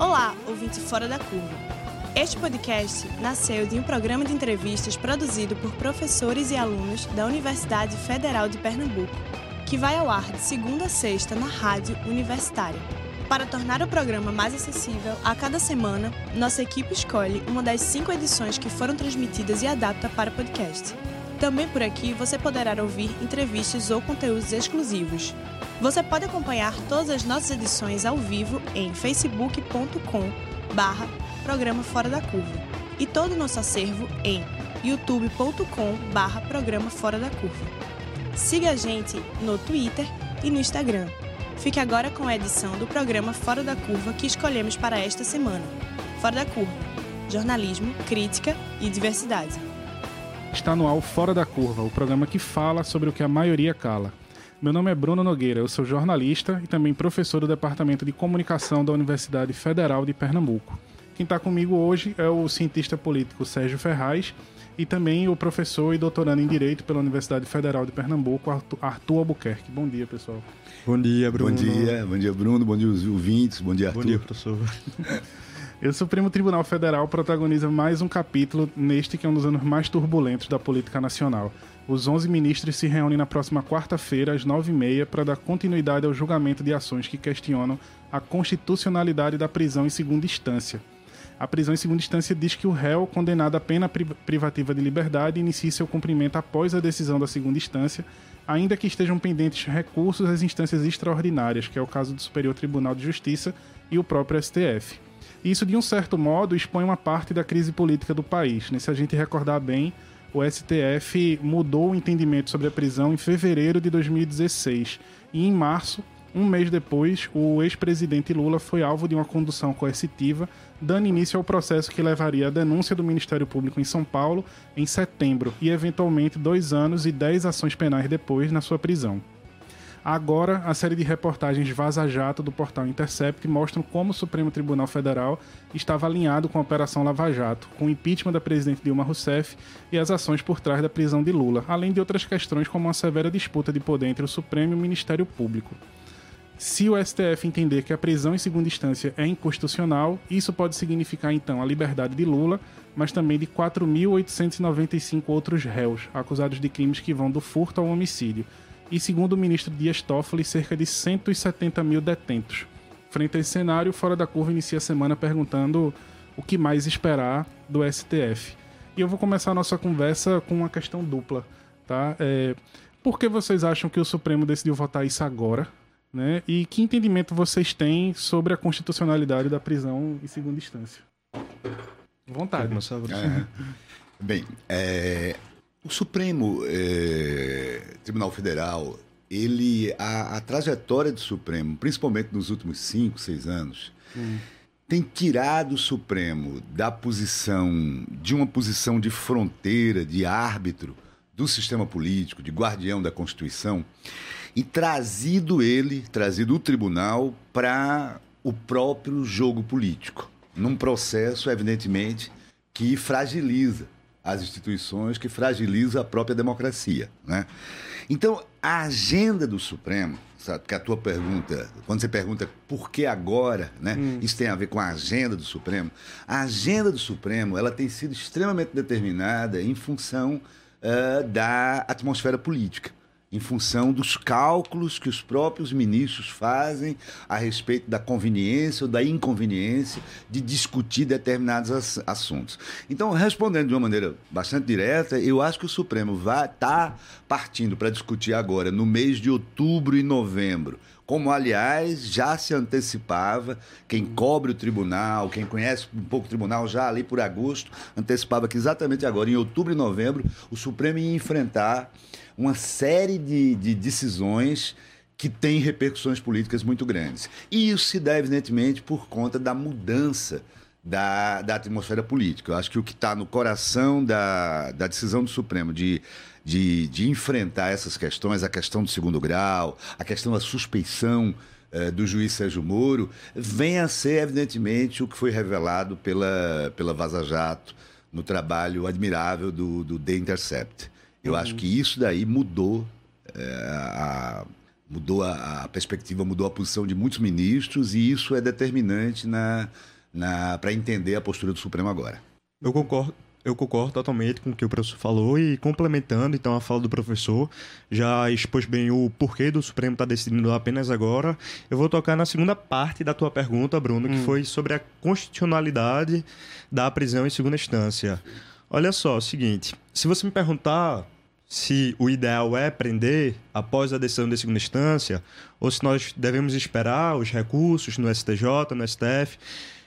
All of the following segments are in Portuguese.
Olá, ouvinte Fora da Curva. Este podcast nasceu de um programa de entrevistas produzido por professores e alunos da Universidade Federal de Pernambuco, que vai ao ar de segunda a sexta na rádio universitária. Para tornar o programa mais acessível, a cada semana, nossa equipe escolhe uma das cinco edições que foram transmitidas e adapta para podcast. Também por aqui você poderá ouvir entrevistas ou conteúdos exclusivos. Você pode acompanhar todas as nossas edições ao vivo em facebook.com barra Programa Fora da Curva e todo o nosso acervo em youtube.com barra Programa Fora da Curva. Siga a gente no Twitter e no Instagram. Fique agora com a edição do programa Fora da Curva que escolhemos para esta semana. Fora da Curva. Jornalismo, crítica e diversidade. Está no ar Fora da Curva, o programa que fala sobre o que a maioria cala. Meu nome é Bruno Nogueira, eu sou jornalista e também professor do Departamento de Comunicação da Universidade Federal de Pernambuco. Quem está comigo hoje é o cientista político Sérgio Ferraz e também o professor e doutorando em Direito pela Universidade Federal de Pernambuco, Arthur Albuquerque. Bom dia, pessoal. Bom dia, Bruno. Bom dia, bom dia, Bruno. Bom dia, os ouvintes. Bom dia, Arthur. Bom dia, professor. O Supremo Tribunal Federal protagoniza mais um capítulo neste que é um dos anos mais turbulentos da política nacional. Os 11 ministros se reúnem na próxima quarta-feira, às 9h30, para dar continuidade ao julgamento de ações que questionam a constitucionalidade da prisão em segunda instância. A prisão em segunda instância diz que o réu, condenado a pena privativa de liberdade, inicie seu cumprimento após a decisão da segunda instância, ainda que estejam pendentes recursos às instâncias extraordinárias, que é o caso do Superior Tribunal de Justiça e o próprio STF. Isso, de um certo modo, expõe uma parte da crise política do país. Né? Se a gente recordar bem, o STF mudou o entendimento sobre a prisão em fevereiro de 2016. E em março, um mês depois, o ex-presidente Lula foi alvo de uma condução coercitiva, dando início ao processo que levaria à denúncia do Ministério Público em São Paulo em setembro e, eventualmente, dois anos e dez ações penais depois na sua prisão. Agora, a série de reportagens Vaza Jato do portal Intercept mostram como o Supremo Tribunal Federal estava alinhado com a Operação Lava Jato, com o impeachment da presidente Dilma Rousseff e as ações por trás da prisão de Lula, além de outras questões como uma severa disputa de poder entre o Supremo e o Ministério Público. Se o STF entender que a prisão em segunda instância é inconstitucional, isso pode significar então a liberdade de Lula, mas também de 4.895 outros réus acusados de crimes que vão do furto ao homicídio e, segundo o ministro Dias Toffoli, cerca de 170 mil detentos. Frente a esse cenário, Fora da Curva inicia a semana perguntando o que mais esperar do STF. E eu vou começar a nossa conversa com uma questão dupla. Tá? É, por que vocês acham que o Supremo decidiu votar isso agora? Né? E que entendimento vocês têm sobre a constitucionalidade da prisão em segunda instância? Vontade. É. Bem, é, o Supremo é, Tribunal Federal, ele a, a, trajetória do Supremo, principalmente nos últimos cinco, seis anos, hum. tem tirado o Supremo da posição de uma posição de fronteira, de árbitro do sistema político, de guardião da Constituição, e trazido ele, trazido o tribunal para o próprio jogo político, num processo, evidentemente, que fragiliza as instituições, que fragiliza a própria democracia. Né? Então, a agenda do Supremo, sabe, que a tua pergunta, quando você pergunta por que agora, né, hum. isso tem a ver com a agenda do Supremo, a agenda do Supremo ela tem sido extremamente determinada em função uh, da atmosfera política em função dos cálculos que os próprios ministros fazem a respeito da conveniência ou da inconveniência de discutir determinados assuntos. Então, respondendo de uma maneira bastante direta, eu acho que o Supremo vai estar tá partindo para discutir agora, no mês de outubro e novembro, como aliás já se antecipava, quem cobre o tribunal, quem conhece um pouco o tribunal já ali por agosto, antecipava que exatamente agora, em outubro e novembro, o Supremo ia enfrentar uma série de, de decisões que têm repercussões políticas muito grandes. E isso se dá, evidentemente, por conta da mudança da, da atmosfera política. Eu acho que o que está no coração da, da decisão do Supremo de, de, de enfrentar essas questões, a questão do segundo grau, a questão da suspeição eh, do juiz Sérgio Moro, vem a ser, evidentemente, o que foi revelado pela, pela Vaza Jato no trabalho admirável do, do The Intercept. Eu uhum. acho que isso daí mudou é, a, Mudou a, a, perspectiva, mudou a posição de muitos ministros e isso é determinante na, na, para entender a postura do Supremo agora. Eu concordo, eu concordo totalmente com o que o professor falou e complementando então a fala do professor, já expôs bem o porquê do Supremo estar tá decidindo apenas agora. Eu vou tocar na segunda parte da tua pergunta, Bruno, hum. que foi sobre a constitucionalidade da prisão em segunda instância. Olha só, é o seguinte, se você me perguntar se o ideal é prender após a decisão de segunda instância ou se nós devemos esperar os recursos no STJ, no STF,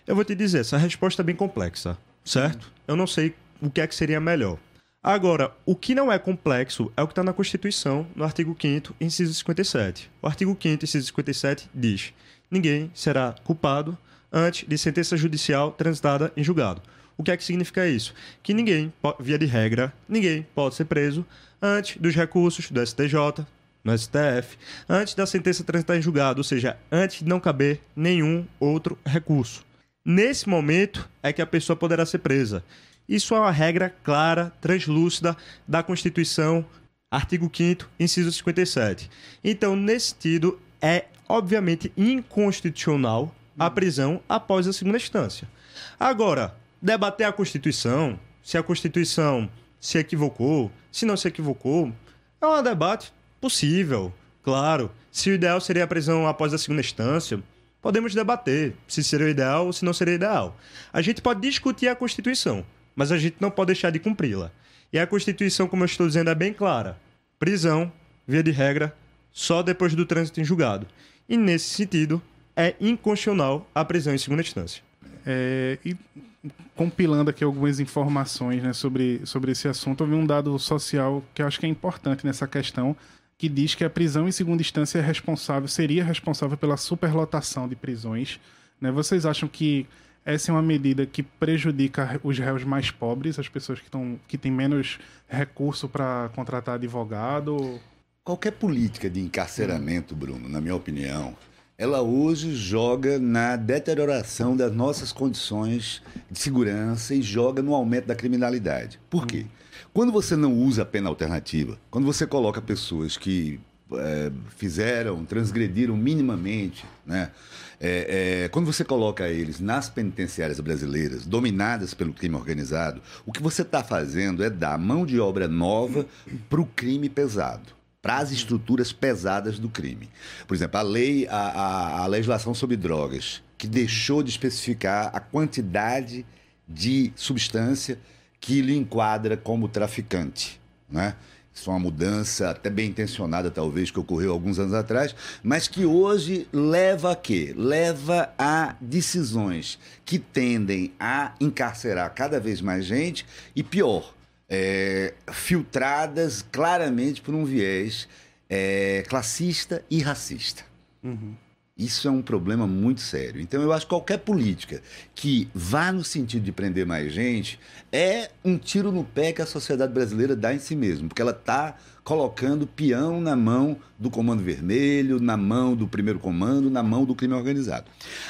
eu vou te dizer, essa resposta é bem complexa, certo? Eu não sei o que é que seria melhor. Agora, o que não é complexo é o que está na Constituição, no artigo 5 inciso 57. O artigo 5 inciso 57 diz: ninguém será culpado antes de sentença judicial transitada em julgado. O que é que significa isso? Que ninguém, via de regra, ninguém pode ser preso antes dos recursos do STJ, no STF, antes da sentença transitar em julgado, ou seja, antes de não caber nenhum outro recurso. Nesse momento é que a pessoa poderá ser presa. Isso é uma regra clara, translúcida da Constituição, artigo 5 inciso 57. Então, nesse sentido, é obviamente inconstitucional a prisão após a segunda instância. Agora, debater a Constituição, se a Constituição se equivocou, se não se equivocou, é um debate possível, claro. Se o ideal seria a prisão após a segunda instância, podemos debater se seria o ideal ou se não seria ideal. A gente pode discutir a Constituição, mas a gente não pode deixar de cumpri-la. E a Constituição, como eu estou dizendo, é bem clara: prisão, via de regra, só depois do trânsito em julgado. E nesse sentido, é inconstitucional a prisão em segunda instância. É, e compilando aqui algumas informações né, sobre, sobre esse assunto, vi um dado social que eu acho que é importante nessa questão, que diz que a prisão em segunda instância é responsável, seria responsável pela superlotação de prisões. Né? Vocês acham que essa é uma medida que prejudica os réus mais pobres, as pessoas que, tão, que têm menos recurso para contratar advogado? Qualquer política de encarceramento, Bruno, na minha opinião, ela hoje joga na deterioração das nossas condições de segurança e joga no aumento da criminalidade. Por quê? Quando você não usa a pena alternativa, quando você coloca pessoas que é, fizeram, transgrediram minimamente, né? É, é, quando você coloca eles nas penitenciárias brasileiras, dominadas pelo crime organizado, o que você está fazendo é dar mão de obra nova para o crime pesado para as estruturas pesadas do crime. Por exemplo, a lei, a, a, a, legislação sobre drogas, que deixou de especificar a quantidade de substância que lhe enquadra como traficante, né? Isso é uma mudança até bem intencionada, talvez, que ocorreu alguns anos atrás, mas que hoje leva a quê? Leva a decisões que tendem a encarcerar cada vez mais gente e, pior, é, filtradas claramente por um viés é, classista e racista. Uhum. Isso é um problema muito sério. Então, eu acho que qualquer política que vá no sentido de prender mais gente é um tiro no pé que a sociedade brasileira dá em si mesma, porque ela está colocando peão na mão do Comando Vermelho, na mão do Primeiro Comando, na mão do crime organizado.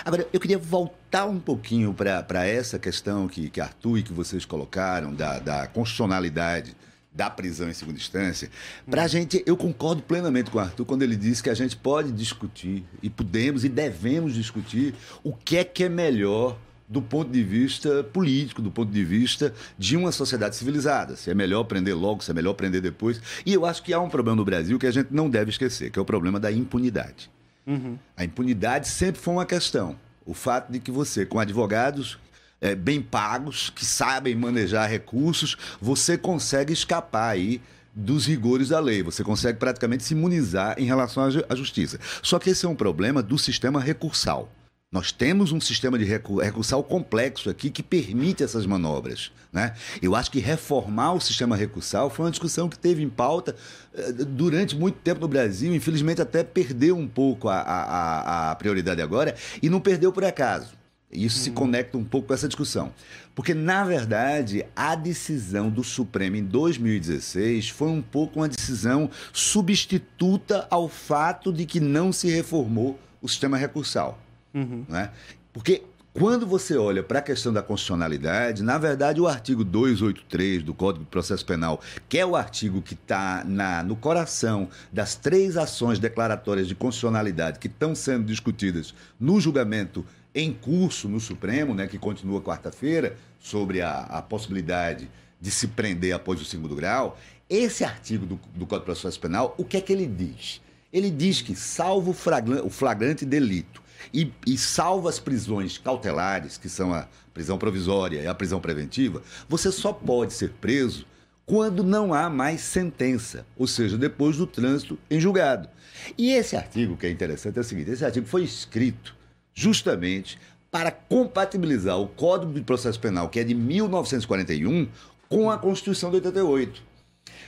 Agora, eu queria voltar um pouquinho para essa questão que, que Arthur e que vocês colocaram da, da constitucionalidade da prisão em segunda instância, para a gente, eu concordo plenamente com o Arthur quando ele disse que a gente pode discutir, e podemos e devemos discutir, o que é que é melhor do ponto de vista político, do ponto de vista de uma sociedade civilizada. Se é melhor prender logo, se é melhor prender depois. E eu acho que há um problema no Brasil que a gente não deve esquecer, que é o problema da impunidade. Uhum. A impunidade sempre foi uma questão. O fato de que você, com advogados é, bem pagos, que sabem manejar recursos, você consegue escapar aí dos rigores da lei. Você consegue praticamente se imunizar em relação à justiça. Só que esse é um problema do sistema recursal. Nós temos um sistema de recursal complexo aqui que permite essas manobras. Né? Eu acho que reformar o sistema recursal foi uma discussão que teve em pauta eh, durante muito tempo no Brasil. Infelizmente, até perdeu um pouco a, a, a prioridade agora e não perdeu por acaso. Isso hum. se conecta um pouco com essa discussão. Porque, na verdade, a decisão do Supremo em 2016 foi um pouco uma decisão substituta ao fato de que não se reformou o sistema recursal. Uhum. Né? Porque Quando você olha para a questão da constitucionalidade, na verdade, o artigo 283 do Código de Processo Penal, que é o artigo que está no coração das três ações declaratórias de constitucionalidade que estão sendo discutidas no julgamento em curso no Supremo, né, que continua quarta-feira, sobre a, a, possibilidade de se prender após o segundo grau, esse artigo do, do Código de Processo Penal, o que é que ele diz? Ele diz que, salvo o flagrante delito e, e salvo as prisões cautelares, que são a prisão provisória e a prisão preventiva, você só pode ser preso quando não há mais sentença, ou seja, depois do trânsito em julgado. E esse artigo, que é interessante, é o seguinte: esse artigo foi escrito justamente para compatibilizar o Código de Processo Penal, que é de 1941, com a Constituição de 88.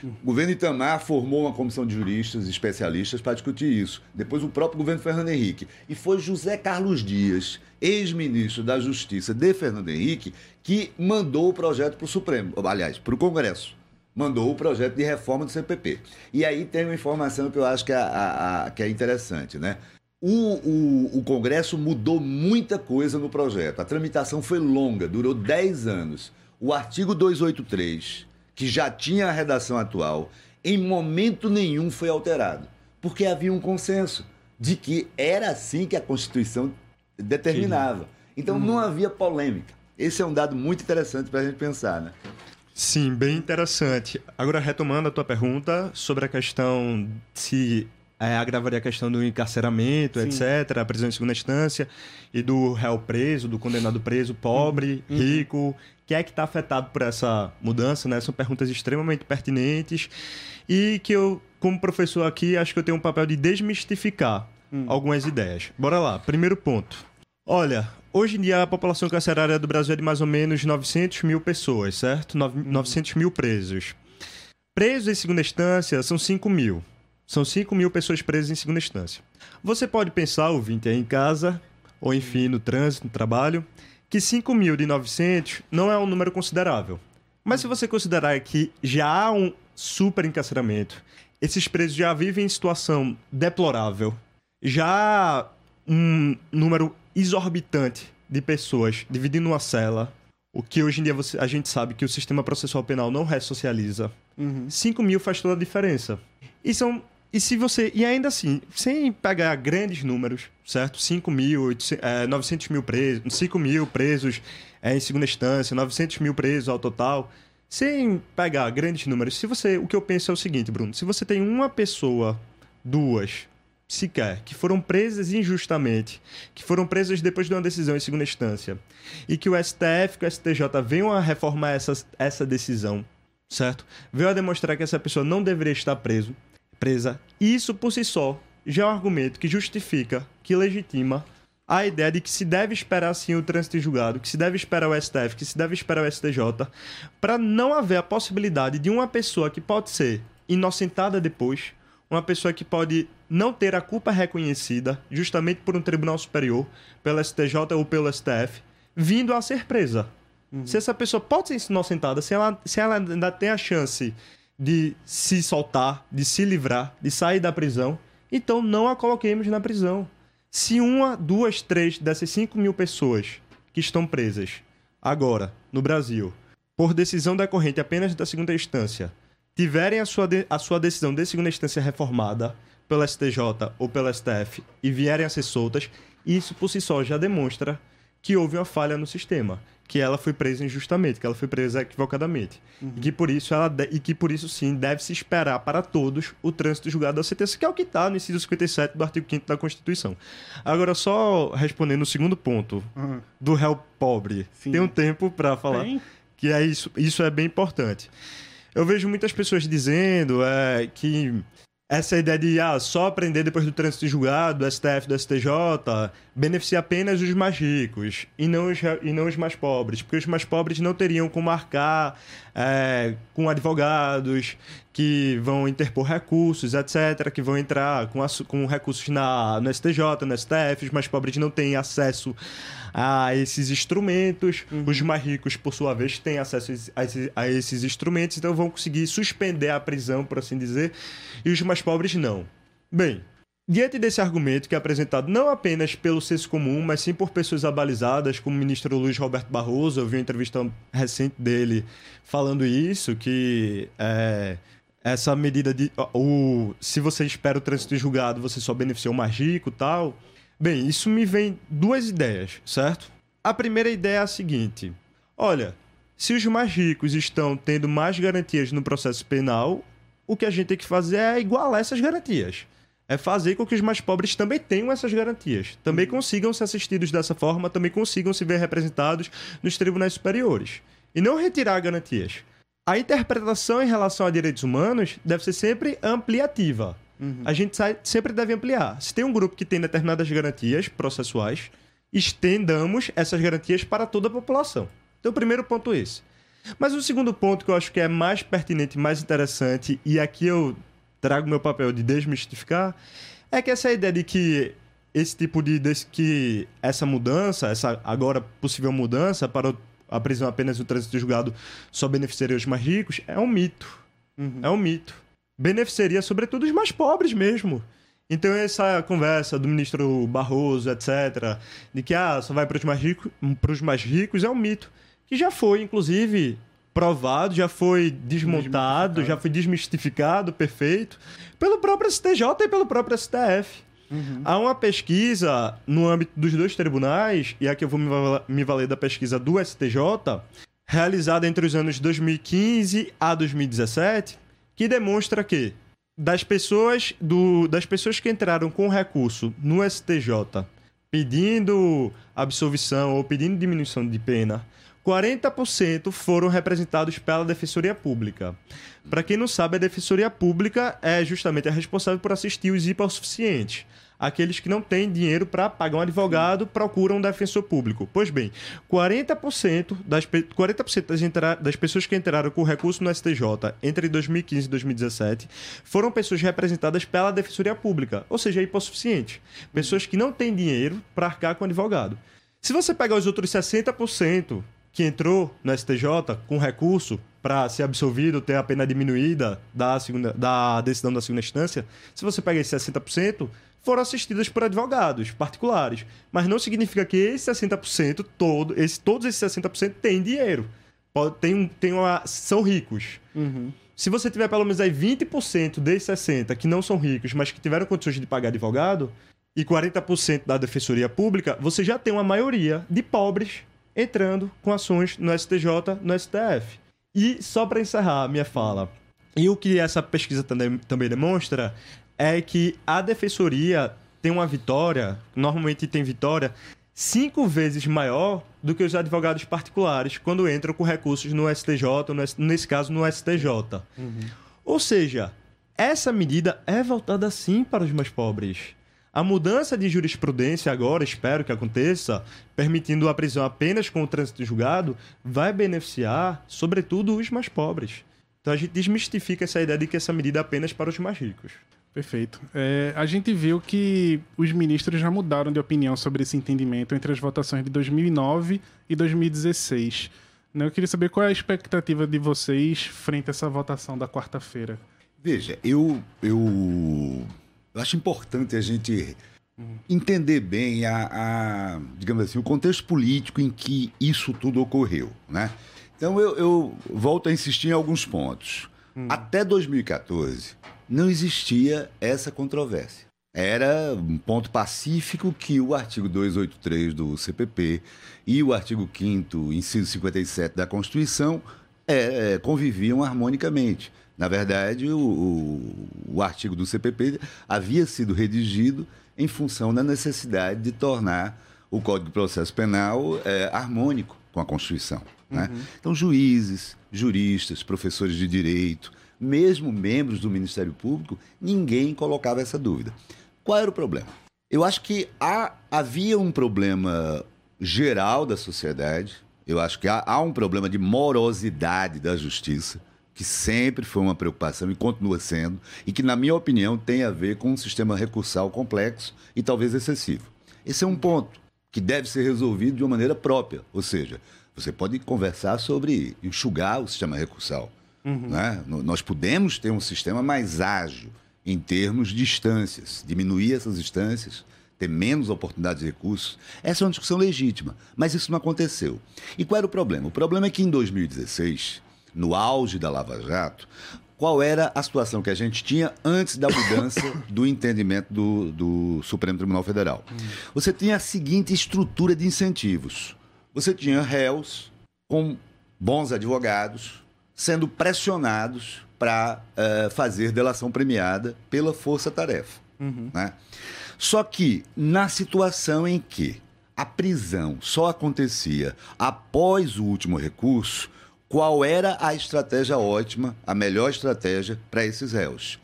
O governo Itamar formou uma comissão de juristas especialistas para discutir isso. Depois o próprio governo Fernando Henrique. E foi José Carlos Dias, ex-ministro da Justiça de Fernando Henrique, que mandou o projeto para o Supremo, aliás, para o Congresso. Mandou o projeto de reforma do CPP. E aí tem uma informação que eu acho que é, a, a, que é interessante, né? O, o, o, Congresso mudou muita coisa no projeto. A tramitação foi longa, durou 10 anos. O artigo 283 que já tinha a redação atual, em momento nenhum foi alterado, porque havia um consenso de que era assim que a Constituição determinava. Então não havia polêmica. Esse é um dado muito interessante para a gente pensar, né? Sim, bem interessante. Agora, retomando a tua pergunta sobre a questão se é, agravaria a questão do encarceramento, Sim. etc., a prisão em segunda instância, e do réu preso, do condenado preso, pobre, uhum. rico, quem é que está afetado por essa mudança, né? São perguntas extremamente pertinentes e que eu, como professor aqui, acho que eu tenho um papel de desmistificar hum. algumas ideias. Bora lá, primeiro ponto. Olha, hoje em dia a população carcerária do Brasil é de mais ou menos 900 mil pessoas, certo? 900 mil presos. Presos em segunda instância são 5 mil. São 5 mil pessoas presas em segunda instância. Você pode pensar, ouvinte aí em casa, ou enfim, no trânsito, no trabalho, que 5 mil de 900 não é um número considerável. Mas se você considerar que já há um super encarceramento, esses presos já vivem em situação deplorável, já há um número exorbitante de pessoas dividindo uma cela, o que hoje em dia você, a gente sabe que o sistema processual penal não ressocializa. Uhum. 5 mil faz toda a diferença. E são e se você. E ainda assim, sem pegar grandes números, certo? 5 mil, é, 900 mil presos, 5 mil presos é, em segunda instância, 900 mil presos ao total. Sem pegar grandes números, se você. O que eu penso é o seguinte, Bruno: se você tem uma pessoa, duas, sequer, que foram presas injustamente, que foram presas depois de uma decisão em segunda instância, e que o STF e o STJ venham a reformar essa, essa decisão, certo? Veio a demonstrar que essa pessoa não deveria estar preso, presa. Isso por si só já é um argumento que justifica, que legitima a ideia de que se deve esperar sim o trânsito julgado, que se deve esperar o STF, que se deve esperar o STJ, para não haver a possibilidade de uma pessoa que pode ser inocentada depois, uma pessoa que pode não ter a culpa reconhecida, justamente por um tribunal superior, pelo STJ ou pelo STF, vindo a ser presa. Uhum. Se essa pessoa pode ser inocentada, se ela, se ela ainda tem a chance de se soltar, de se livrar, de sair da prisão, então não a coloquemos na prisão. Se uma, duas, três dessas cinco mil pessoas que estão presas agora no Brasil, por decisão decorrente apenas da segunda instância, tiverem a sua, de, a sua decisão de segunda instância reformada pelo STJ ou pelo STF e vierem a ser soltas, isso por si só já demonstra que houve uma falha no sistema que ela foi presa injustamente, que ela foi presa equivocadamente. Uhum. E, que por isso ela de... e que por isso sim deve se esperar para todos o trânsito julgado da sentença, que é o que está no inciso 57 do artigo 5 da Constituição. Agora, só respondendo o segundo ponto uhum. do réu pobre. Sim. Tem um tempo para falar. Tem. Que é isso, isso é bem importante. Eu vejo muitas pessoas dizendo é, que essa ideia de ah, só aprender depois do trânsito julgado, do STF, do STJ, beneficia apenas os mais ricos e não os, e não os mais pobres, porque os mais pobres não teriam como marcar é, com advogados que vão interpor recursos, etc., que vão entrar com, com recursos na, no STJ, no STF, os mais pobres não têm acesso a esses instrumentos. Uhum. Os mais ricos, por sua vez, têm acesso a esses, a esses instrumentos, então vão conseguir suspender a prisão, por assim dizer, e os mais pobres não. Bem, Diante desse argumento que é apresentado não apenas pelo senso comum, mas sim por pessoas abalizadas, como o ministro Luiz Roberto Barroso, eu vi uma entrevista recente dele falando isso, que é, essa medida de. O, se você espera o trânsito julgado, você só beneficia o mais rico tal. Bem, isso me vem duas ideias, certo? A primeira ideia é a seguinte: olha, se os mais ricos estão tendo mais garantias no processo penal, o que a gente tem que fazer é igualar essas garantias é fazer com que os mais pobres também tenham essas garantias, também consigam ser assistidos dessa forma, também consigam se ver representados nos tribunais superiores. E não retirar garantias. A interpretação em relação a direitos humanos deve ser sempre ampliativa. Uhum. A gente sempre deve ampliar. Se tem um grupo que tem determinadas garantias processuais, estendamos essas garantias para toda a população. Então, o primeiro ponto é esse. Mas o segundo ponto que eu acho que é mais pertinente, mais interessante, e aqui eu trago meu papel de desmistificar, é que essa ideia de que esse tipo de, de que essa mudança, essa agora possível mudança para a prisão apenas no trânsito julgado só beneficiaria os mais ricos, é um mito. Uhum. É um mito. Beneficiaria sobretudo os mais pobres mesmo. Então essa conversa do ministro Barroso, etc, de que ah, só vai para os mais os mais ricos é um mito, que já foi inclusive provado, já foi desmontado, já foi desmistificado, perfeito, pelo próprio STJ e pelo próprio STF. Uhum. Há uma pesquisa no âmbito dos dois tribunais, e aqui eu vou me valer da pesquisa do STJ, realizada entre os anos 2015 a 2017, que demonstra que das pessoas, do, das pessoas que entraram com recurso no STJ pedindo absolvição ou pedindo diminuição de pena, 40% foram representados pela Defensoria Pública. Para quem não sabe, a Defensoria Pública é justamente a responsável por assistir os hipossuficientes. Aqueles que não têm dinheiro para pagar um advogado procuram um defensor público. Pois bem, 40% das, 40 das, entra, das pessoas que entraram com recurso no STJ entre 2015 e 2017 foram pessoas representadas pela Defensoria Pública, ou seja, hipossuficientes. Pessoas que não têm dinheiro para arcar com advogado. Se você pegar os outros 60%, que entrou no STJ com recurso para ser absolvido, ter a pena diminuída da, segunda, da decisão da segunda instância, se você pega esses 60%, foram assistidas por advogados particulares. Mas não significa que esse 60% todo, esse, todos esses 60% têm dinheiro. Pode, tem tem uma, são ricos. Uhum. Se você tiver pelo menos aí 20% desses 60% que não são ricos, mas que tiveram condições de pagar advogado, e 40% da defensoria pública, você já tem uma maioria de pobres entrando com ações no STJ, no STF. E só para encerrar minha fala, e o que essa pesquisa também, também demonstra é que a defensoria tem uma vitória, normalmente tem vitória, cinco vezes maior do que os advogados particulares quando entram com recursos no STJ, nesse caso no STJ. Uhum. Ou seja, essa medida é voltada sim para os mais pobres. A mudança de jurisprudência agora, espero que aconteça, permitindo a prisão apenas com o trânsito julgado, vai beneficiar, sobretudo, os mais pobres. Então a gente desmistifica essa ideia de que essa medida é apenas para os mais ricos. Perfeito. É, a gente viu que os ministros já mudaram de opinião sobre esse entendimento entre as votações de 2009 e 2016. Né, eu queria saber qual é a expectativa de vocês frente a essa votação da quarta-feira. Veja, eu, eu eu acho importante a gente entender bem a, a, digamos assim, o contexto político em que isso tudo ocorreu, né? Então eu, eu volto a insistir em alguns pontos. Hum. Até 2014 não existia essa controvérsia. Era um ponto pacífico que o artigo 283 do CPP e o artigo 5 inciso 57 da Constituição é, é, conviviam harmonicamente. Na verdade, o, o, o, artigo do CPP havia sido redigido em função da necessidade de tornar o Código de Processo Penal é, harmônico com a Constituição. Né? Uhum. Então, juízes, juristas, professores de direito, mesmo membros do Ministério Público, ninguém colocava essa dúvida. Qual era o problema? Eu acho que há, havia um problema geral da sociedade, eu acho que há, há um problema de morosidade da justiça que sempre foi uma preocupação e continua sendo, e que, na minha opinião, tem a ver com um sistema recursal complexo e talvez excessivo. Esse é um ponto que deve ser resolvido de uma maneira própria, ou seja, você pode conversar sobre enxugar o sistema recursal. Uhum. Né? Nós podemos ter um sistema mais ágil em termos de instâncias, diminuir essas instâncias, ter menos oportunidades de recursos, essa é uma discussão legítima, mas isso não aconteceu. E qual era o problema? O problema é que em 2016, no auge da Lava Jato, qual era a situação que a gente tinha antes da mudança do entendimento do, do Supremo Tribunal Federal? Você tinha a seguinte estrutura de incentivos. Você tinha réus com bons advogados sendo pressionados para uh, fazer delação premiada pela força-tarefa. Uhum. Né? Só que, na situação em que a prisão só acontecia após o último recurso, qual era a estratégia ótima, a melhor estratégia para esses réus?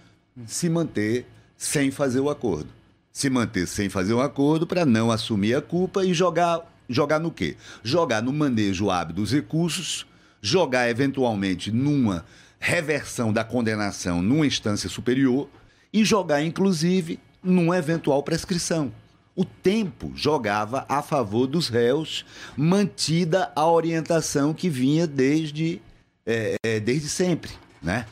Se manter sem fazer o acordo. Se manter sem fazer um acordo para não assumir a culpa e jogar, jogar no quê? Jogar no manejo hábil dos recursos, jogar eventualmente numa reversão da condenação numa instância superior e jogar, inclusive, numa eventual prescrição. O tempo jogava a favor dos réus, mantida a orientação que vinha desde, é, é, desde sempre. Né?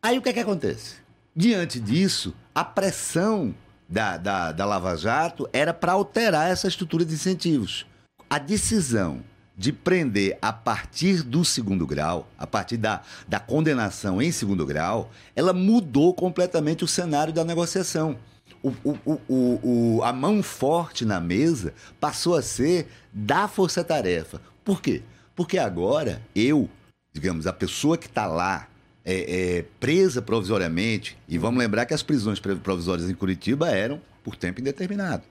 Aí o que é que acontece? Diante disso, a pressão da, da, da Lava Jato era para alterar essa estrutura de incentivos. A decisão de prender a partir do segundo grau, a partir da, da condenação em segundo grau, ela mudou completamente o cenário da negociação. O, o, o, o, a mão forte na mesa passou a ser da força-tarefa. Por quê? Porque agora eu, digamos, a pessoa que está lá é, é, presa provisoriamente, e vamos lembrar que as prisões provisórias em Curitiba eram por tempo indeterminado.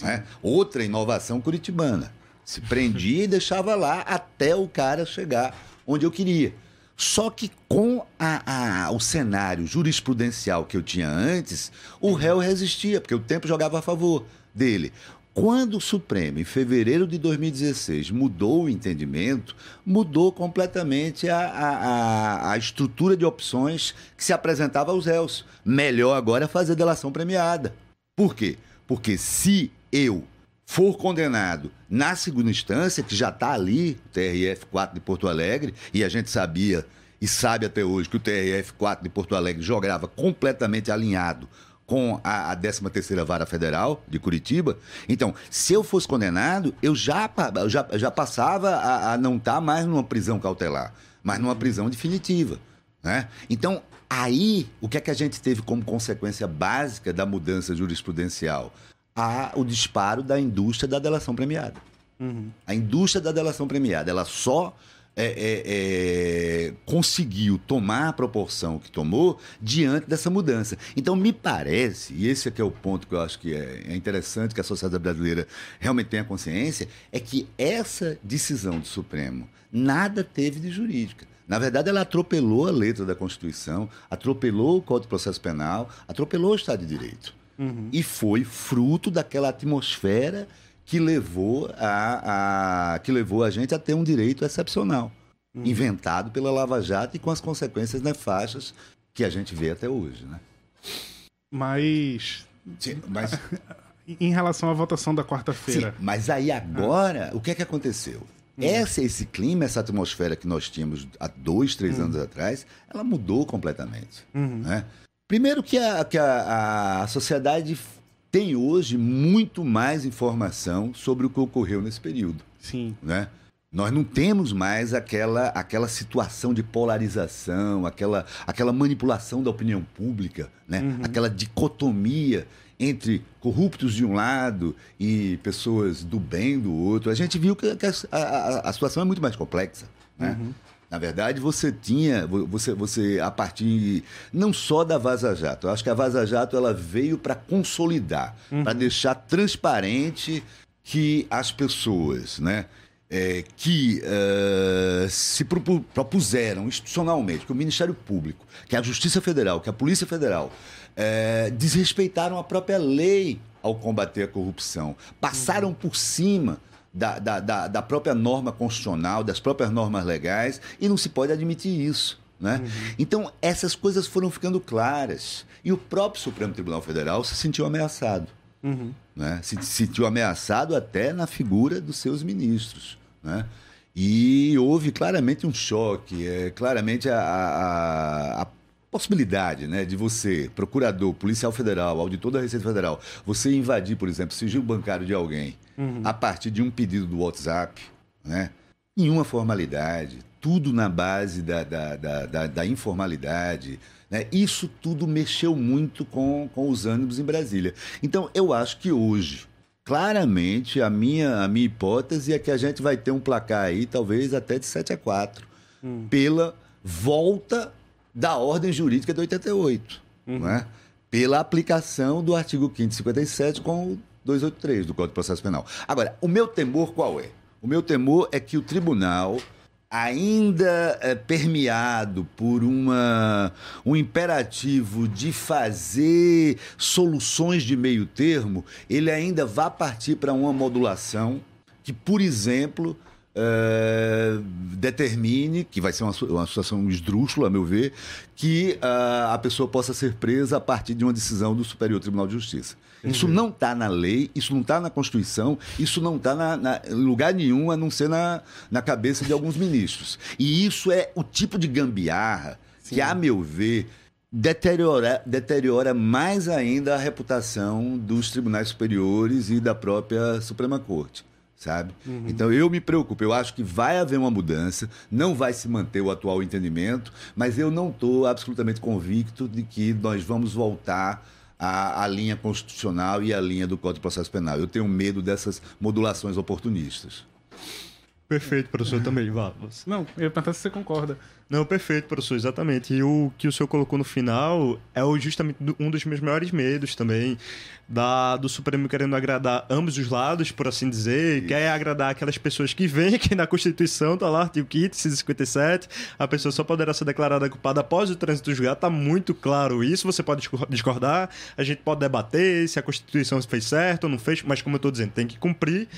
Né? Outra inovação curitibana. Se prendia e deixava lá até o cara chegar onde eu queria. Só que com a, a, o cenário jurisprudencial que eu tinha antes, o réu resistia, porque o tempo jogava a favor dele. Quando o Supremo, em fevereiro de 2016, mudou o entendimento, mudou completamente a, a, a, estrutura de opções que se apresentava aos réus. Melhor agora é fazer delação premiada. Por quê? Porque se eu for condenado na segunda instância, que já está ali, o TRF4 de Porto Alegre, e a gente sabia e sabe até hoje que o TRF4 de Porto Alegre jogava completamente alinhado com a, a 13ª Vara Federal de Curitiba. Então, se eu fosse condenado, eu já, já, já passava a, a não estar tá mais numa prisão cautelar, mas numa prisão definitiva. Né? Então, aí, o que é que a gente teve como consequência básica da mudança jurisprudencial? A, o disparo da indústria da delação premiada. Uhum. A indústria da delação premiada, ela só é, é, é, conseguiu tomar a proporção que tomou diante dessa mudança. Então, me parece, e esse aqui é o ponto que eu acho que é, é interessante que a sociedade brasileira realmente tenha consciência, é que essa decisão do Supremo nada teve de jurídica. Na verdade, ela atropelou a letra da Constituição, atropelou o Código de Processo Penal, atropelou o Estado de Direito. Uhum. E foi fruto daquela atmosfera que levou a, a, que levou a gente a ter um direito excepcional, uhum. inventado pela Lava Jato e com as consequências nefastas que a gente vê até hoje. Né? Mas. Sim, mas... em relação à votação da quarta-feira. Mas aí agora, ah. o que é que aconteceu? Hum. Essa, esse clima, essa atmosfera que nós tínhamos há dois, três hum. anos atrás, ela mudou completamente. Uhum. Né? Primeiro que a, que a, a sociedade tem hoje muito mais informação sobre o que ocorreu nesse período. Sim. Né? Nós não temos mais aquela, aquela situação de polarização, aquela, aquela manipulação da opinião pública, né? Uhum. aquela dicotomia entre corruptos de um lado e pessoas do bem do outro. A gente viu que, a, a, a, situação é muito mais complexa. Né? Uhum. Na verdade, você tinha, você, você a partir não só da Vaza Jato, eu acho que a Vaza Jato ela veio para consolidar, uhum. para deixar transparente que as pessoas, né, é, que uh, se propuseram institucionalmente, que o Ministério Público, que a Justiça Federal, que a Polícia Federal, é, desrespeitaram a própria lei ao combater a corrupção, passaram uhum. por cima da, da, da, da própria norma constitucional, das próprias normas legais, e não se pode admitir isso. Né? Uhum. Então, essas coisas foram ficando claras. E o próprio Supremo Tribunal Federal se sentiu ameaçado. Uhum. Né? Se sentiu ameaçado até na figura dos seus ministros. Né? E houve claramente um choque, é, claramente a, a, a possibilidade né, de você, procurador, policial federal, auditor da Receita Federal, você invadir, por exemplo, sigilo bancário de alguém uhum. a partir de um pedido do WhatsApp, né? Nenhuma formalidade, tudo na base da, da, da, da, da informalidade. Né? Isso tudo mexeu muito com, com os ânimos em Brasília. Então, eu acho que hoje, claramente, a minha, a minha hipótese é que a gente vai ter um placar aí, talvez até de 7 a 4, hum. pela volta da ordem jurídica de 88, uhum. né? pela aplicação do artigo 557 com o 283 do Código de Processo Penal. Agora, o meu temor qual é? O meu temor é que o tribunal, ainda é, permeado por uma, um imperativo de fazer soluções de meio termo, ele ainda vá partir para uma modulação que, por exemplo, Uh, determine, que vai ser uma, uma situação esdrúxula, a meu ver, que uh, a pessoa possa ser presa a partir de uma decisão do Superior Tribunal de Justiça. Uhum. Isso não está na lei, isso não está na Constituição, isso não está em lugar nenhum, a não ser na, na cabeça de alguns ministros. E isso é o tipo de gambiarra Sim. que, a meu ver, deteriora, deteriora mais ainda a reputação dos tribunais superiores e da própria Suprema Corte sabe? Uhum. Então eu me preocupo, eu acho que vai haver uma mudança, não vai se manter o atual entendimento, mas eu não estou absolutamente convicto de que nós vamos voltar à, à, linha constitucional e à linha do Código de Processo Penal. Eu tenho medo dessas modulações oportunistas. Perfeito, professor, também, vá. Não, eu ia perguntar se você concorda. Não, perfeito, professor, exatamente. E o que o senhor colocou no final é justamente um dos meus maiores medos também, da, do Supremo querendo agradar ambos os lados, por assim dizer, Isso. quer agradar aquelas pessoas que veem que na Constituição tá lá, artigo 5 157, a pessoa só poderá ser declarada culpada após o trânsito julgado, tá muito claro isso, você pode discordar, a gente pode debater se a Constituição fez certo ou não fez, mas como eu tô dizendo, tem que cumprir.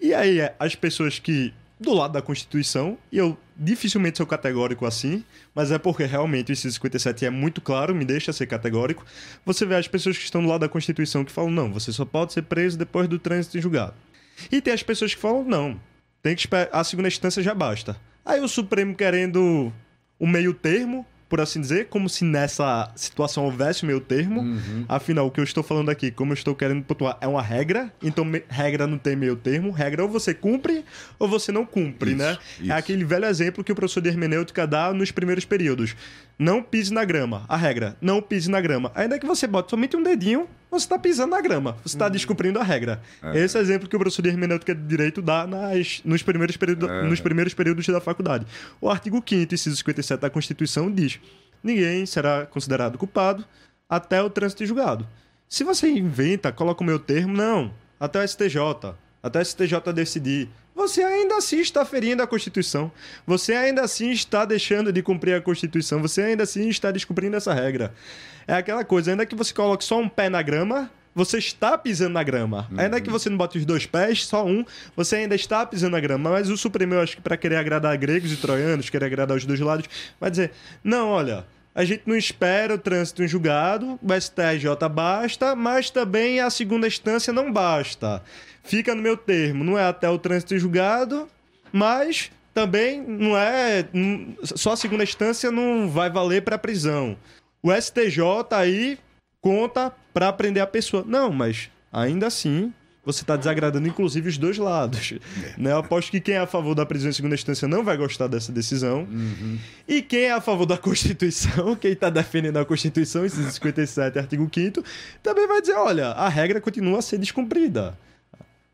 E aí, as pessoas que do lado da Constituição, e eu dificilmente sou categórico assim, mas é porque realmente o inciso 57 é muito claro, me deixa ser categórico. Você vê as pessoas que estão do lado da Constituição que falam, não, você só pode ser preso depois do trânsito em julgado. E tem as pessoas que falam, não, tem que esperar, a segunda instância já basta. Aí o Supremo querendo o meio termo, por assim dizer, como se nessa situação houvesse o meio termo. Uhum. Afinal, o que eu estou falando aqui, como eu estou querendo pontuar, é uma regra. Então, regra não tem meio termo. Regra ou você cumpre ou você não cumpre, isso, né? Isso. É aquele velho exemplo que o professor de hermenêutica dá nos primeiros períodos. Não pise na grama. A regra, não pise na grama. Ainda que você bote somente um dedinho, você está pisando na grama. Você está uhum. descumprindo a regra. É. Esse é o exemplo que o professor de hermenêutica de direito dá nas, nos, primeiros período, é. nos primeiros períodos da faculdade. O artigo 5 inciso 57 da Constituição diz: ninguém será considerado culpado até o trânsito julgado. Se você inventa, coloca o meu termo, não. Até o STJ. Até o STJ decidir você ainda assim está ferindo a Constituição. Você ainda assim está deixando de cumprir a Constituição. Você ainda assim está descumprindo essa regra. É aquela coisa, ainda que você coloque só um pé na grama, você está pisando na grama. Uhum. Ainda que você não bote os dois pés, só um, você ainda está pisando na grama. Mas o Supremo, eu acho que para querer agradar gregos e troianos, querer agradar os dois lados, vai dizer: não, olha. A gente não espera o trânsito em julgado, o STJ basta, mas também a segunda instância não basta fica no meu termo. Não é até o trânsito julgado, mas também não é. Só a segunda instância não vai valer para prisão. O STJ aí conta para prender a pessoa. Não, mas ainda assim você está desagradando inclusive os dois lados. É. Né? Eu aposto que quem é a favor da prisão em segunda instância não vai gostar dessa decisão. Uhum. E quem é a favor da Constituição, quem está defendendo a Constituição, esses 57, artigo 5 também vai dizer, olha, a regra continua a ser descumprida.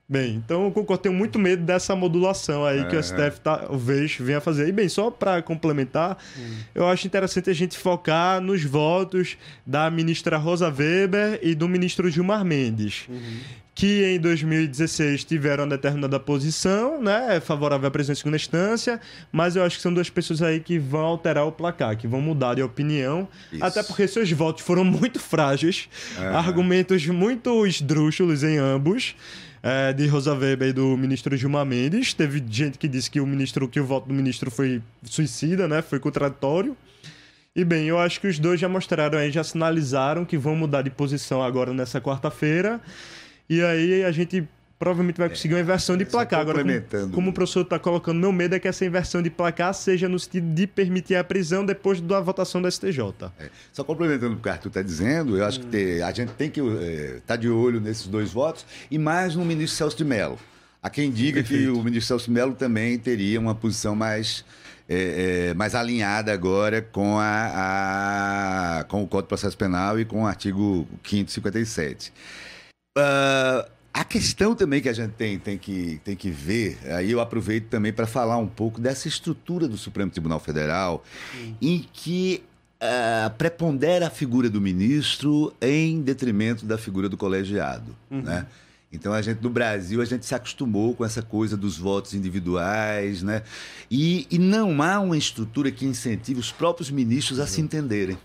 Bem, então eu concordo, tenho muito medo dessa modulação aí é, que o STF talvez venha fazer. E bem, só para complementar, hum. eu acho interessante a gente focar nos votos da ministra Rosa Weber e do ministro Gilmar Mendes. Uhum. Que em 2016 tiveram uma determinada posição, né? Favorável à presença em segunda instância, mas eu acho que são duas pessoas aí que vão alterar o placar, que vão mudar de opinião. Isso. Até porque seus votos foram muito frágeis, é. argumentos muito esdrúxulos em ambos é, de Rosa Weber e do ministro Gilmar Mendes. Teve gente que disse que o ministro, que o voto do ministro foi suicida, né? Foi contraditório. E bem, eu acho que os dois já mostraram aí, já sinalizaram que vão mudar de posição agora nessa quarta-feira. E aí a gente provavelmente vai conseguir uma inversão de É, placar. Agora, como, como o professor está colocando, meu medo é que essa inversão de placar seja no sentido de permitir a prisão depois da votação do STJ. É, Só complementando o que o Arthur está dizendo, eu acho que ter- a gente tem que estar de olho nesses dois votos e mais no ministro Celso de Mello. Há quem diga que o ministro Celso de Mello também teria uma posição mais, é, é, mais alinhada agora com, a, a- com o Código de Processo Penal e com o artigo 557. Ah, a questão também que a gente tem, tem, que, tem que ver, aí eu aproveito também para falar um pouco dessa estrutura do Supremo Tribunal Federal, em que ah, prepondera a figura do ministro em detrimento da figura do colegiado. Né? Então a gente no Brasil a gente se acostumou com essa coisa dos votos individuais, né? E, e não há uma estrutura que incentive os próprios ministros a se entenderem.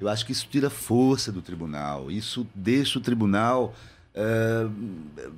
Eu acho que isso tira força do tribunal. Isso deixa o tribunal. Eh,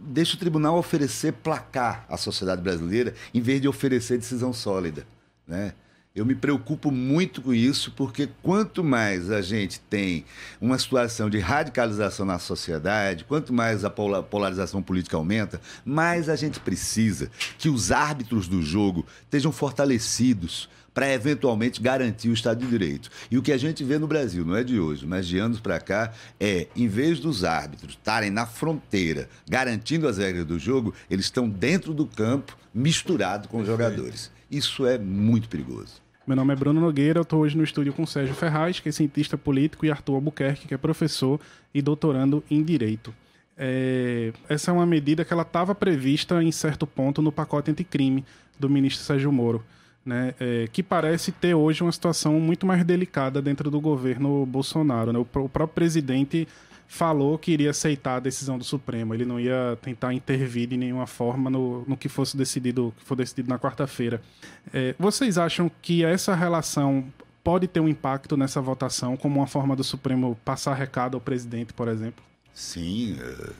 deixa o tribunal oferecer placar à sociedade brasileira em vez de oferecer decisão sólida. Né? Eu me preocupo muito com isso, porque quanto mais a gente tem uma situação de radicalização na sociedade, quanto mais a pola- polarização política aumenta, mais a gente precisa que os árbitros do jogo estejam fortalecidos para eventualmente garantir o Estado de Direito. E o que a gente vê no Brasil, não é de hoje, mas de anos para cá, é, em vez dos árbitros estarem na fronteira garantindo as regras do jogo, eles estão dentro do campo, misturado com os jogadores. Isso é muito perigoso. Meu nome é Bruno Nogueira, eu estou hoje no estúdio com Sérgio Ferraz, que é cientista político, e Arthur Albuquerque, que é professor e doutorando em Direito. É, essa é uma medida que ela estava prevista em certo ponto no pacote anticrime do ministro Sérgio Moro, né, é, que parece ter hoje uma situação muito mais delicada dentro do governo Bolsonaro. né? O, o próprio presidente falou que iria aceitar a decisão do Supremo, ele não ia tentar intervir de nenhuma forma no, no que fosse decidido, que for decidido na quarta-feira. É, vocês acham que essa relação pode ter um impacto nessa votação, como uma forma do Supremo passar recado ao presidente, por exemplo? Sim, eh,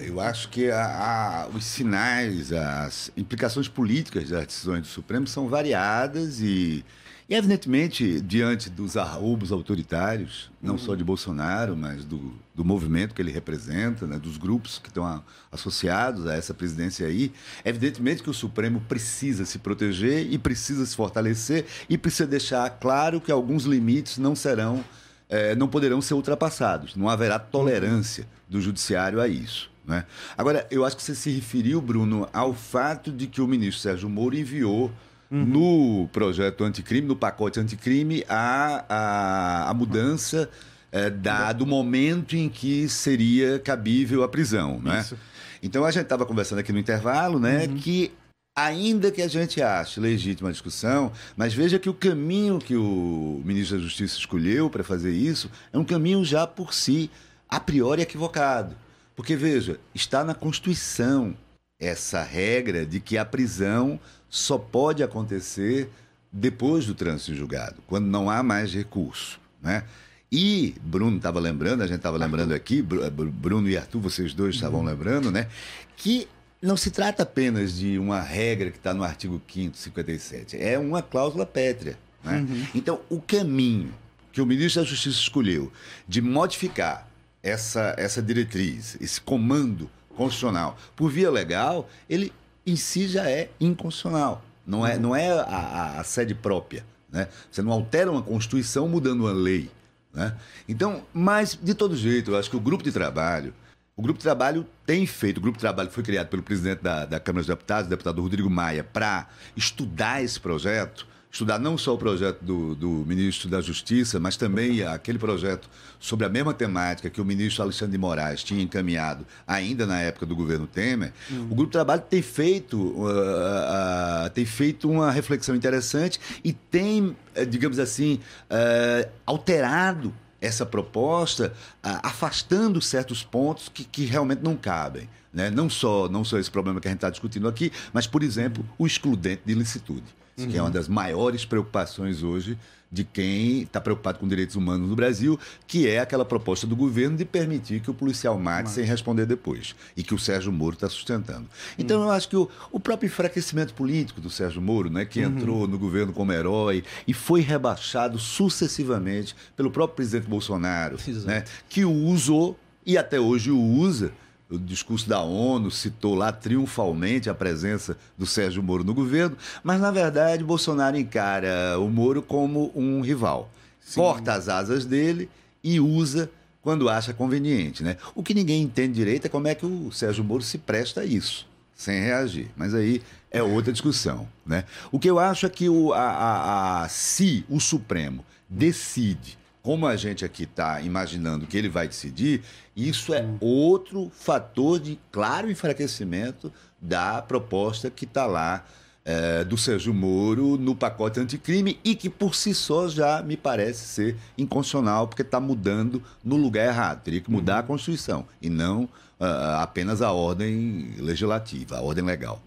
eu acho que a- a- os sinais, as implicações políticas das decisões do Supremo são variadas e, e, evidentemente, diante dos arroubos autoritários, não só de Bolsonaro, mas do, do movimento que ele representa, né, dos grupos que estão a- associados a essa presidência aí, evidentemente que o Supremo precisa se proteger e precisa se fortalecer e precisa deixar claro que alguns limites não serão eh, não poderão ser ultrapassados. Não haverá tolerância do judiciário a isso. Né? Agora, eu acho que você se referiu, Bruno, ao fato de que o ministro Sérgio Moro enviou no projeto anticrime, no pacote anticrime, a, a, a mudança eh, da, do momento em que seria cabível a prisão. Né? Isso. Então, a gente estava conversando aqui no intervalo né, que ainda que a gente ache legítima a discussão, mas veja que o caminho que o ministro da Justiça escolheu para fazer isso é um caminho já por si, a priori equivocado. Porque, veja, está na Constituição essa regra de que a prisão só pode acontecer depois do trânsito em julgado, quando não há mais recurso. Né? E Bruno estava lembrando, a gente estava lembrando aqui, Bru- Bruno e Arthur, vocês dois estavam lembrando, né? Que não se trata apenas de uma regra que está no artigo 5 57, é uma cláusula pétrea. Né? Então, o caminho que o ministro da Justiça escolheu de modificar essa, essa diretriz, esse comando constitucional por via legal, ele em si já é inconstitucional. Não é, não é a, a- a sede própria. Né? Você não altera uma Constituição mudando uma lei. Né? Então, mas de todo jeito, eu acho que o grupo de trabalho, o grupo de trabalho tem feito, o grupo de trabalho foi criado pelo presidente da, da Câmara dos Deputados, o deputado Rodrigo Maia, para estudar esse projeto, estudar não só o projeto do, do ministro da Justiça, mas também aquele projeto sobre a mesma temática que o ministro Alexandre de Moraes tinha encaminhado ainda na época do governo Temer, o grupo de trabalho tem feito, uh, uh, tem feito uma reflexão interessante e tem, eh, digamos assim, eh, alterado essa proposta, ah, afastando certos pontos que, que realmente não cabem. Né? Não, só, não só esse problema que a gente está discutindo aqui, mas, por exemplo, o excludente de licitude, que é uma das maiores preocupações hoje de quem está preocupado com direitos humanos no Brasil, que é aquela proposta do governo de permitir que o policial mate sem responder depois, e que o Sérgio Moro está sustentando. Então, eu acho que o, o próprio enfraquecimento político do Sérgio Moro, né, que entrou no governo como herói e foi rebaixado sucessivamente pelo próprio presidente Bolsonaro, Exato. né, que o usou e até hoje o usa o discurso da ONU citou lá triunfalmente a presença do Sérgio Moro no governo, mas na verdade Bolsonaro encara o Moro como um rival. Sim. Corta as asas dele e usa quando acha conveniente. Né? O que ninguém entende direito é como é que o Sérgio Moro se presta a isso, sem reagir. Mas aí é outra discussão. Né? O que eu acho é que o, a, a, a, se o Supremo decide como a gente aqui está imaginando que ele vai decidir, isso é outro fator de claro enfraquecimento da proposta que está lá é, do Sérgio Moro no pacote anticrime e que por si só já me parece ser inconstitucional, porque está mudando no lugar errado. Teria que mudar a uhum. Constituição e não uh, apenas a ordem legislativa, a ordem legal.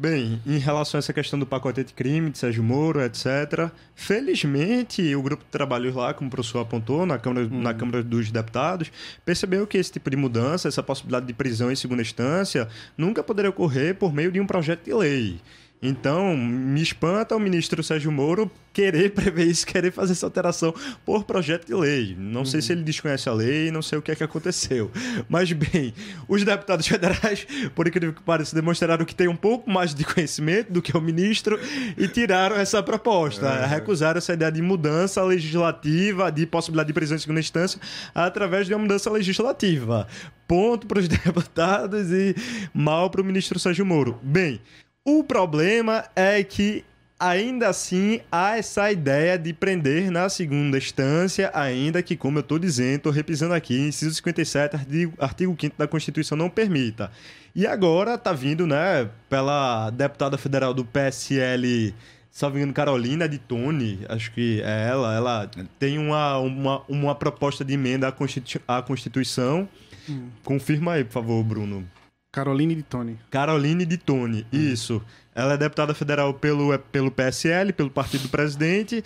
Bem, em relação a essa questão do pacote de crime, de Sérgio Moro, etc., felizmente o grupo de trabalhos lá, como o professor apontou, na Câmara, uhum. na Câmara dos Deputados, percebeu que esse tipo de mudança, essa possibilidade de prisão em segunda instância, nunca poderia ocorrer por meio de um projeto de lei. Então, me espanta o ministro Sérgio Moro querer prever isso, querer fazer essa alteração por projeto de lei. Não uhum. sei se ele desconhece a lei, não sei o que é que aconteceu. Mas, bem, os deputados federais, por incrível que pareça, demonstraram que têm um pouco mais de conhecimento do que o ministro e tiraram essa proposta. É. Recusaram essa ideia de mudança legislativa, de possibilidade de prisão em segunda instância, através de uma mudança legislativa. Ponto para os deputados e mal para o ministro Sérgio Moro. Bem. O problema é que ainda assim há essa ideia de prender na segunda instância, ainda que, como eu estou dizendo, estou repisando aqui, inciso 57, artigo, artigo 5 da Constituição não permita. E agora está vindo, né, pela deputada federal do PSL, salvo engano, Carolina de Tone, acho que é ela, ela tem uma, uma, uma proposta de emenda à, Constitu à Constituição. Hum. Confirma aí, por favor, Bruno. Caroline de Tone. Caroline de Tone, uhum. isso. Ela é deputada federal pelo, é, pelo PSL, pelo Partido do Presidente,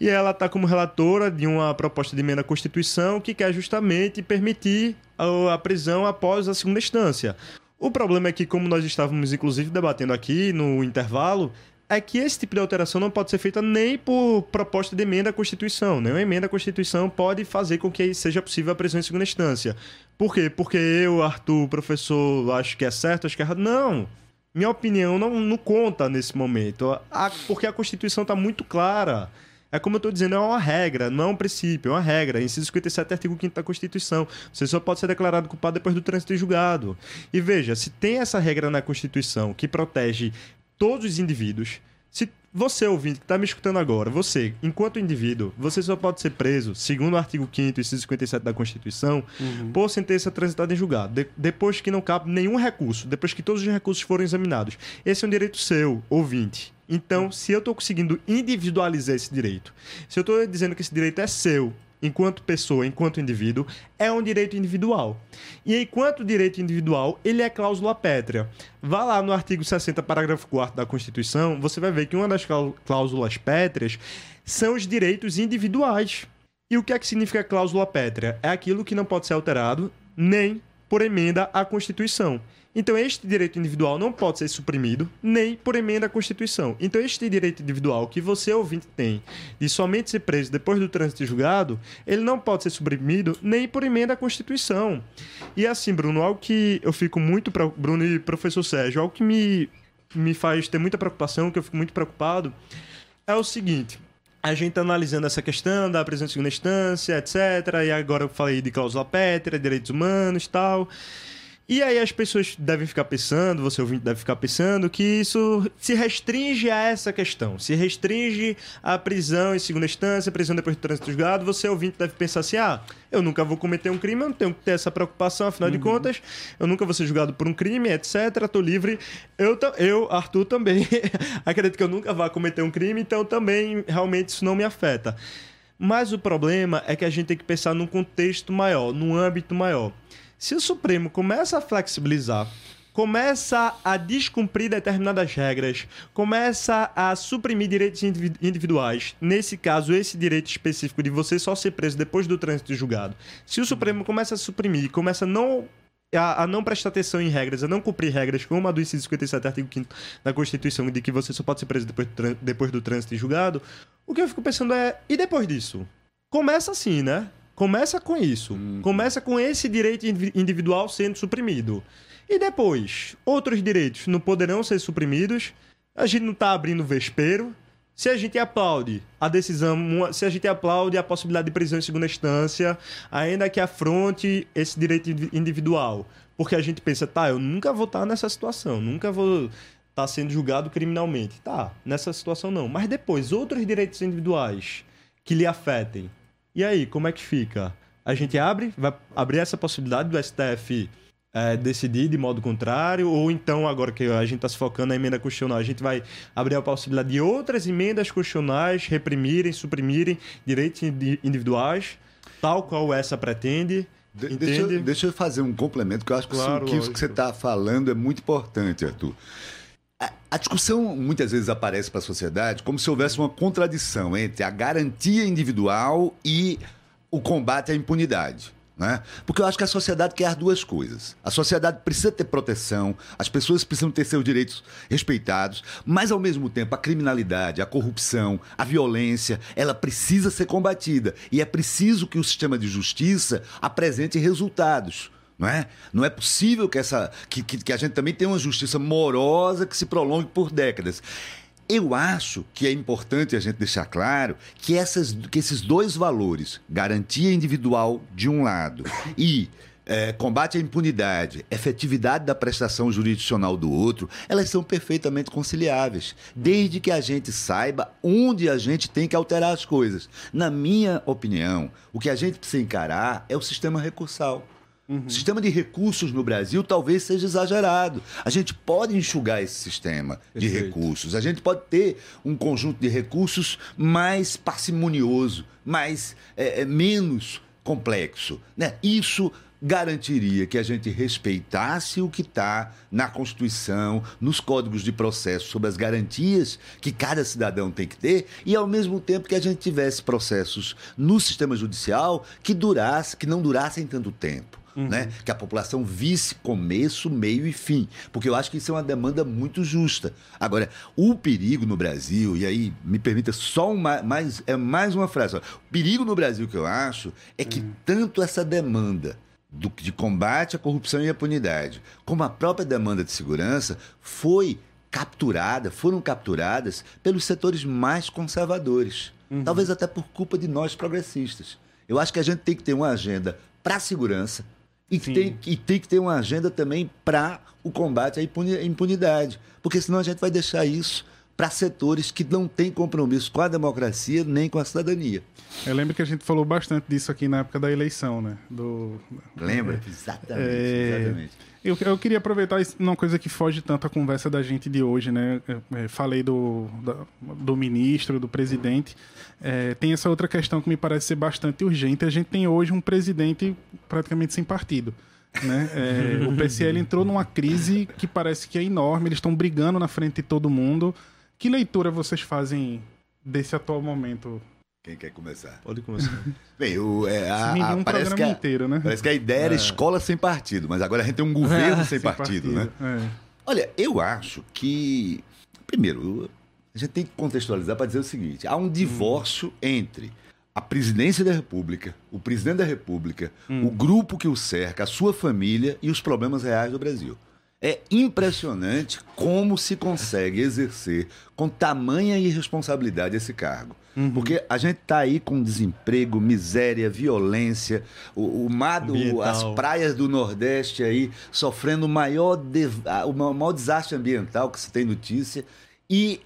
e ela está como relatora de uma proposta de emenda à Constituição que quer justamente permitir a, a prisão após a segunda instância. O problema é que, como nós estávamos inclusive debatendo aqui no intervalo, é que esse tipo de alteração não pode ser feita nem por proposta de emenda à Constituição. Nenhuma emenda à Constituição pode fazer com que seja possível a prisão em segunda instância. Por quê? Porque eu, Arthur, professor, acho que é certo, acho que é errado. Não! Minha opinião não, não conta nesse momento. A, porque a Constituição está muito clara. É como eu estou dizendo, é uma regra, não é um princípio, é uma regra. Inciso 57, artigo 5 da Constituição. Você só pode ser declarado culpado depois do trânsito julgado. E veja, se tem essa regra na Constituição que protege todos os indivíduos, se você, ouvinte, que está me escutando agora, você, enquanto indivíduo, você só pode ser preso, segundo o artigo 5 e 57 da Constituição, uhum. por sentença transitada em julgado, de, depois que não cabe nenhum recurso, depois que todos os recursos foram examinados. Esse é um direito seu, ouvinte. Então, se eu estou conseguindo individualizar esse direito, se eu estou dizendo que esse direito é seu enquanto pessoa, enquanto indivíduo, é um direito individual. E enquanto direito individual, ele é cláusula pétrea. Vá lá no artigo 60, parágrafo 4 da Constituição, você vai ver que uma das cláusulas pétreas são os direitos individuais. E o que é que significa cláusula pétrea? É aquilo que não pode ser alterado nem por emenda à Constituição. Então, este direito individual não pode ser suprimido nem por emenda à Constituição. Então, este direito individual que você, ouvinte, tem de somente ser preso depois do trânsito julgado, ele não pode ser suprimido nem por emenda à Constituição. E assim, Bruno, algo que eu fico muito. Bruno e professor Sérgio, algo que me, me faz ter muita preocupação, que eu fico muito preocupado, é o seguinte a gente analisando essa questão da prisão em segunda instância, etc. E agora eu falei de cláusula pétrea, direitos humanos tal. E aí as pessoas devem ficar pensando, você ouvinte deve ficar pensando, que isso se restringe a essa questão. Se restringe à prisão em segunda instância, prisão depois do trânsito julgado, você ouvinte deve pensar assim, ah, eu nunca vou cometer um crime, eu não tenho que ter essa preocupação, afinal uhum. de contas, eu nunca vou ser julgado por um crime, etc, tô livre. Eu, eu Arthur, também acredito que eu nunca vá cometer um crime, então também realmente isso não me afeta. Mas o problema é que a gente tem que pensar num contexto maior, num âmbito maior. Se o Supremo começa a flexibilizar, começa a descumprir determinadas regras, começa a suprimir direitos individuais, nesse caso, esse direito específico de você só ser preso depois do trânsito julgado, se o Supremo começa a suprimir, começa a não a, a, não prestar atenção em regras, a não cumprir regras, como a do inciso 57, artigo 5 da Constituição, de que você só pode ser preso depois do, depois do trânsito e julgado, o que eu fico pensando é, e depois disso? Começa assim, né? Começa com isso. Uhum. Começa com esse direito individual sendo suprimido. E depois, outros direitos não poderão ser suprimidos. A gente não está abrindo vespeiro. Se a gente aplaude a decisão, se a gente aplaude a possibilidade de prisão em segunda instância, ainda que afronte esse direito individual, porque a gente pensa, tá, eu nunca vou estar nessa situação, nunca vou estar sendo julgado criminalmente. Tá, nessa situação não. Mas depois, outros direitos individuais que lhe afetem. E aí, como é que fica? A gente abre, vai abrir essa possibilidade do STF é, decidir de modo contrário, ou então, agora que a gente está se focando na emenda constitucional, a gente vai abrir a possibilidade de outras emendas constitucionais reprimirem, suprimirem direitos individuais, tal qual essa pretende. De, deixa, eu, deixa, eu fazer um complemento, que eu acho claro, que isso que você está falando é muito importante, Arthur. A, discussão muitas vezes aparece para a sociedade como se houvesse uma contradição entre a garantia individual e o combate à impunidade. Né? Porque eu acho que a sociedade quer as duas coisas. A sociedade precisa ter proteção, as pessoas precisam ter seus direitos respeitados, mas ao mesmo tempo a criminalidade, a corrupção, a violência, ela precisa ser combatida. E é preciso que o sistema de justiça apresente resultados. Não é? não é possível que, essa, que, que, que a gente também tenha uma justiça morosa que se prolongue por décadas. Eu acho que é importante a gente deixar claro que, essas, que esses dois valores, garantia individual de um lado e é, combate à impunidade, efetividade da prestação jurisdicional do outro, elas são perfeitamente conciliáveis, desde que a gente saiba onde a gente tem que alterar as coisas. Na minha opinião, o que a gente precisa encarar é o sistema recursal. Uhum. O sistema de recursos no Brasil talvez seja exagerado. A gente pode enxugar esse sistema Perfeito. de recursos. A gente pode ter um conjunto de recursos mais parcimonioso, mais é, é, menos complexo. Né? Isso garantiria que a gente respeitasse o que está na Constituição, nos códigos de processo, sobre as garantias que cada cidadão tem que ter, e ao mesmo tempo que a gente tivesse processos no sistema judicial que durasse, que não durassem tanto tempo. Uhum. Né? Que a população visse começo, meio e fim. Porque eu acho que isso é uma demanda muito justa. Agora, o perigo no Brasil, e aí me permita só uma, mais, é mais uma frase. O perigo no Brasil que eu acho é que uhum. tanto essa demanda do, de combate à corrupção e à punidade, como a própria demanda de segurança, foi capturada, foram capturadas pelos setores mais conservadores. Uhum. Talvez até por culpa de nós progressistas. Eu acho que a gente tem que ter uma agenda para a segurança, e tem, e tem que ter uma agenda também para o combate à impunidade. Porque senão a gente vai deixar isso para setores que não têm compromisso com a democracia nem com a cidadania. Eu lembro que a gente falou bastante disso aqui na época da eleição, né? Do, Lembra? É, exatamente, é, exatamente. Eu, eu queria aproveitar uma coisa que foge tanto à conversa da gente de hoje, né? É, falei do, do ministro, do presidente. É, tem essa outra questão que me parece ser bastante urgente. A gente tem hoje um presidente praticamente sem partido. Né? É, o PCL entrou numa crise que parece que é enorme. Eles estão brigando na frente de todo mundo. Que leitura vocês fazem desse atual momento quem quer começar? Pode começar. Bem, o, é, a, a, parece, que a, inteiro, né? parece que a ideia era é. escola sem partido, mas agora a gente tem um governo é, sem, sem, partido, partido né? É. Olha, eu acho que. Primeiro, a gente tem que contextualizar para dizer o seguinte: há um divórcio hum. entre a presidência da República, o presidente da República, hum. o grupo que o cerca, a sua família e os problemas reais do Brasil. É impressionante como se consegue exercer com tamanha irresponsabilidade esse cargo. Uhum. Porque a gente está aí com desemprego, miséria, violência, o, o mar do, as praias do Nordeste aí sofrendo o maior, de, o maior desastre ambiental que se tem notícia. E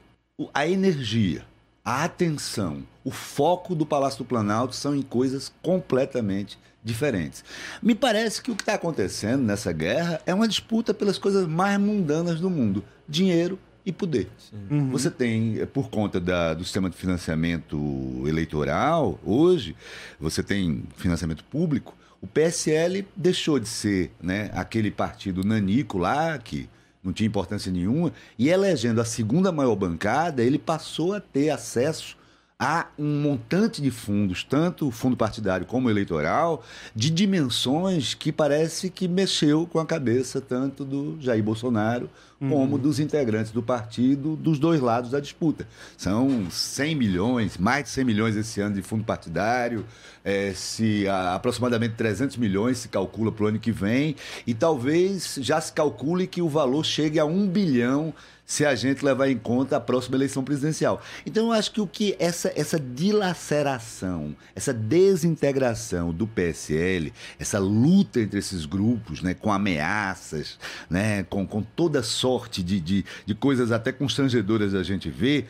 a energia, a atenção, o foco do Palácio do Planalto são em coisas completamente diferentes. Me parece que o que está acontecendo nessa guerra é uma disputa pelas coisas mais mundanas do mundo: dinheiro e poder. Uhum. Você tem, por conta da, do sistema de financiamento eleitoral, hoje, você tem financiamento público. O PSL deixou de ser né, aquele partido nanico lá, que não tinha importância nenhuma, e elegendo a segunda maior bancada, ele passou a ter acesso há um montante de fundos, tanto fundo partidário como eleitoral, de dimensões que parece que mexeu com a cabeça tanto do Jair Bolsonaro como uhum. dos integrantes do partido dos dois lados da disputa. São 100 milhões, mais de 100 milhões esse ano de fundo partidário, é, se a, aproximadamente 300 milhões se calcula para o ano que vem, e talvez já se calcule que o valor chegue a 1 bilhão se a gente levar em conta a próxima eleição presidencial. Então, eu acho que o que essa, essa dilaceração, essa desintegração do PSL, essa luta entre esses grupos, né, com ameaças, né, com, com toda sorte de, de, de coisas até constrangedoras a gente ver,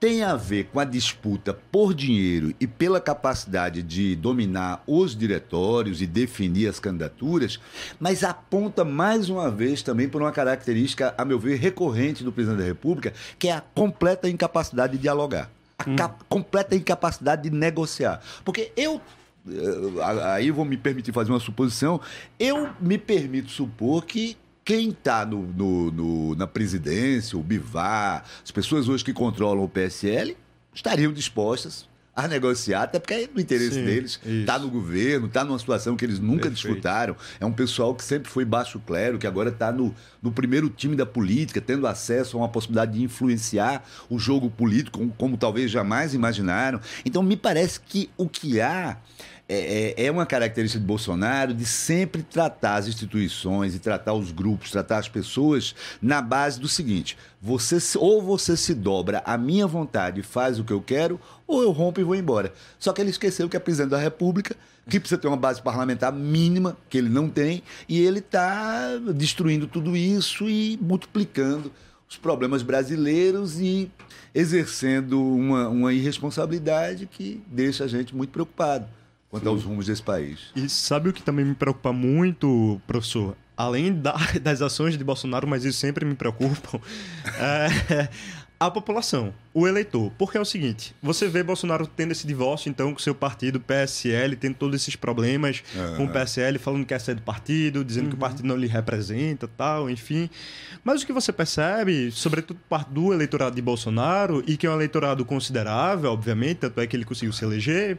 tem a ver com a disputa por dinheiro e pela capacidade de dominar os diretórios e definir as candidaturas, mas aponta mais uma vez também por uma característica, a meu ver, recorrente do presidente da República, que é a completa incapacidade de dialogar. A hum. completa incapacidade de negociar. Porque eu eh, aí vou me permitir fazer uma suposição. Eu me permito supor que quem está no, no, no, na presidência, o Bivar, as pessoas hoje que controlam o PSL, estariam dispostas a negociar, até porque é do interesse Sim, deles, está no governo, está numa situação que eles nunca Perfeito. disputaram. É um pessoal que sempre foi baixo clero, que agora está no, no primeiro time da política, tendo acesso a uma possibilidade de influenciar o jogo político, como, como talvez jamais imaginaram. Então, me parece que o que há é, é, é, uma característica de Bolsonaro de sempre tratar as instituições e tratar os grupos, tratar as pessoas na base do seguinte: você ou você se dobra à minha vontade e faz o que eu quero, ou eu rompo e vou embora. Só que ele esqueceu que é presidente da República, que precisa ter uma base parlamentar mínima, que ele não tem, e ele está destruindo tudo isso e multiplicando os problemas brasileiros e exercendo uma, uma irresponsabilidade que deixa a gente muito preocupado quanto Sim. aos rumos desse país. E sabe o que também me preocupa muito, professor? Além da, das ações de Bolsonaro, mas isso sempre me preocupa, é, a população, o eleitor. Porque é o seguinte, você vê Bolsonaro tendo esse divórcio, então, com seu partido, PSL, tendo todos esses problemas uhum. com o PSL, falando que quer ser do partido, dizendo uhum. que o partido não lhe representa tal, enfim. Mas o que você percebe, sobretudo parte do eleitorado de Bolsonaro, e que é um eleitorado considerável, obviamente, tanto é que ele conseguiu se eleger,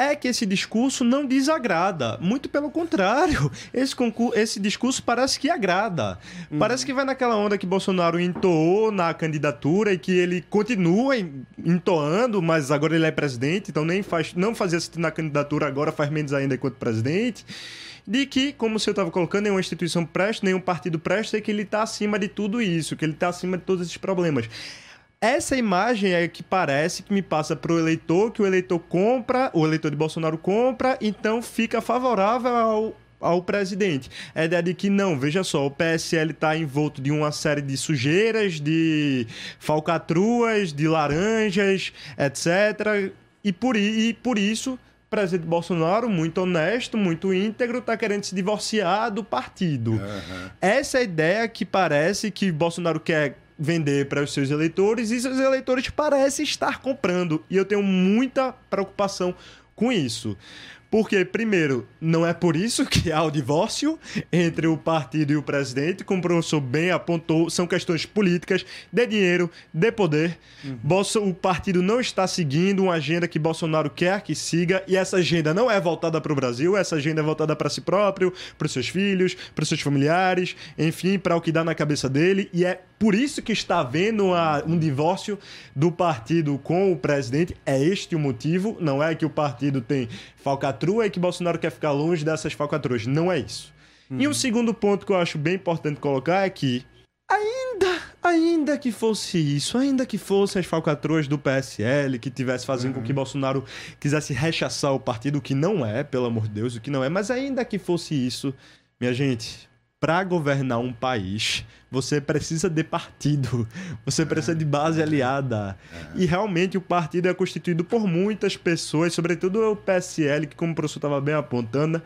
é que esse discurso não desagrada. Muito pelo contrário, esse, esse discurso parece que agrada. Uhum. Parece que vai naquela onda que Bolsonaro entoou na candidatura e que ele continua entoando, mas agora ele é presidente, então nem faz, não fazia sentido na candidatura, agora faz menos ainda enquanto presidente de que, como você estava colocando, nenhuma instituição presta, nenhum partido presta, e que ele está acima de tudo isso, que ele está acima de todos esses problemas. Essa imagem é que parece que me passa para o eleitor, que o eleitor compra, o eleitor de Bolsonaro compra, então fica favorável ao, ao presidente. É a ideia de que não, veja só, o PSL está envolto de uma série de sujeiras, de falcatruas, de laranjas, etc. E por, e por isso, o presidente Bolsonaro, muito honesto, muito íntegro, está querendo se divorciar do partido. Uhum. Essa é a ideia que parece que Bolsonaro quer vender para os seus eleitores e seus eleitores parecem estar comprando. E eu tenho muita preocupação com isso. Porque, primeiro, não é por isso que há o divórcio entre o partido e o presidente, como o professor bem apontou, são questões políticas, de dinheiro, de poder. Uhum. O partido não está seguindo uma agenda que Bolsonaro quer que siga, e essa agenda não é voltada para o Brasil, essa agenda é voltada para si próprio, para os seus filhos, para os seus familiares, enfim, para o que dá na cabeça dele, e é por isso que está havendo uma, um divórcio do partido com o presidente. É este o motivo. Não é que o partido tem falcatrua e que Bolsonaro quer ficar longe dessas falcatruas. Não é isso. Uhum. E um segundo ponto que eu acho bem importante colocar é que, ainda, ainda que fosse isso, ainda que fossem as falcatruas do PSL que tivesse fazendo uhum. com que Bolsonaro quisesse rechaçar o partido, o que não é, pelo amor de Deus, o que não é, mas ainda que fosse isso, minha gente, para governar um país, você precisa de partido, você precisa de base aliada. E realmente o partido é constituído por muitas pessoas, sobretudo o PSL, que, como o professor estava bem apontando,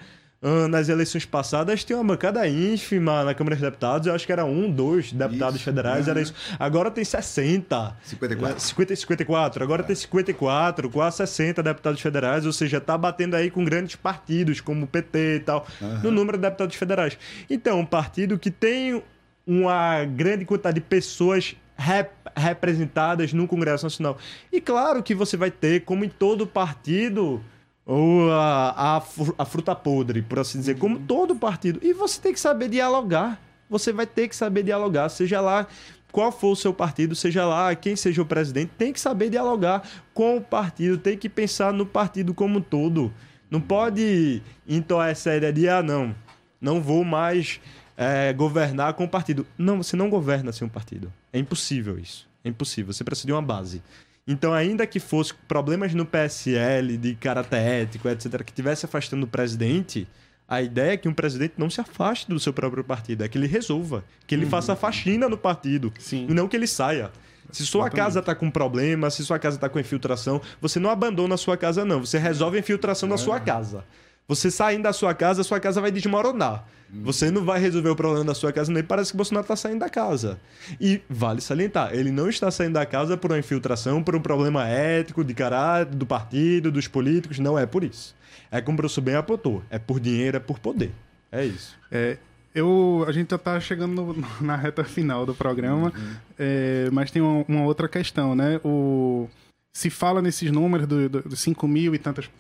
nas eleições passadas tinha uma bancada ínfima na Câmara dos Deputados, eu acho que era um, dois deputados isso, federais, era isso. Agora tem 60. 54. 50 e 54. Agora é. tem 54, quase 60 deputados federais, ou seja, está batendo aí com grandes partidos, como o PT e tal, uhum. no número de deputados federais. Então, um partido que tem uma grande quantidade de pessoas rep representadas no Congresso Nacional. E claro que você vai ter, como em todo partido, ou a, a, fruta podre, por assim dizer, como todo partido. E você tem que saber dialogar. Você vai ter que saber dialogar, seja lá qual for o seu partido, seja lá quem seja o presidente, tem que saber dialogar com o partido, tem que pensar no partido como um todo. Não pode entoar essa ideia de, ah, não, não vou mais é, governar com o partido. Não, você não governa sem um partido. É impossível isso. É impossível. Você precisa de uma base. Então, ainda que fosse problemas no PSL, de caráter ético, etc., que tivesse afastando o presidente, a ideia é que um presidente não se afaste do seu próprio partido, é que ele resolva, que ele uhum. faça faxina no partido, Sim. e não que ele saia. Se sua Exatamente. casa está com problema, se sua casa está com infiltração, você não abandona a sua casa, não. Você resolve a infiltração é. da sua casa. Você saindo da sua casa, a sua casa vai desmoronar. Você não vai resolver o problema da sua casa, nem parece que Bolsonaro está saindo da casa. E vale salientar, ele não está saindo da casa por uma infiltração, por um problema ético, de caráter, do partido, dos políticos. Não é por isso. É como o professor bem apontou. É por dinheiro, é por poder. É isso. É, eu, a gente já está chegando no, na reta final do programa, uhum. é, mas tem uma, uma, outra questão, né? O, se fala nesses números dos do, do 5 mil e tantos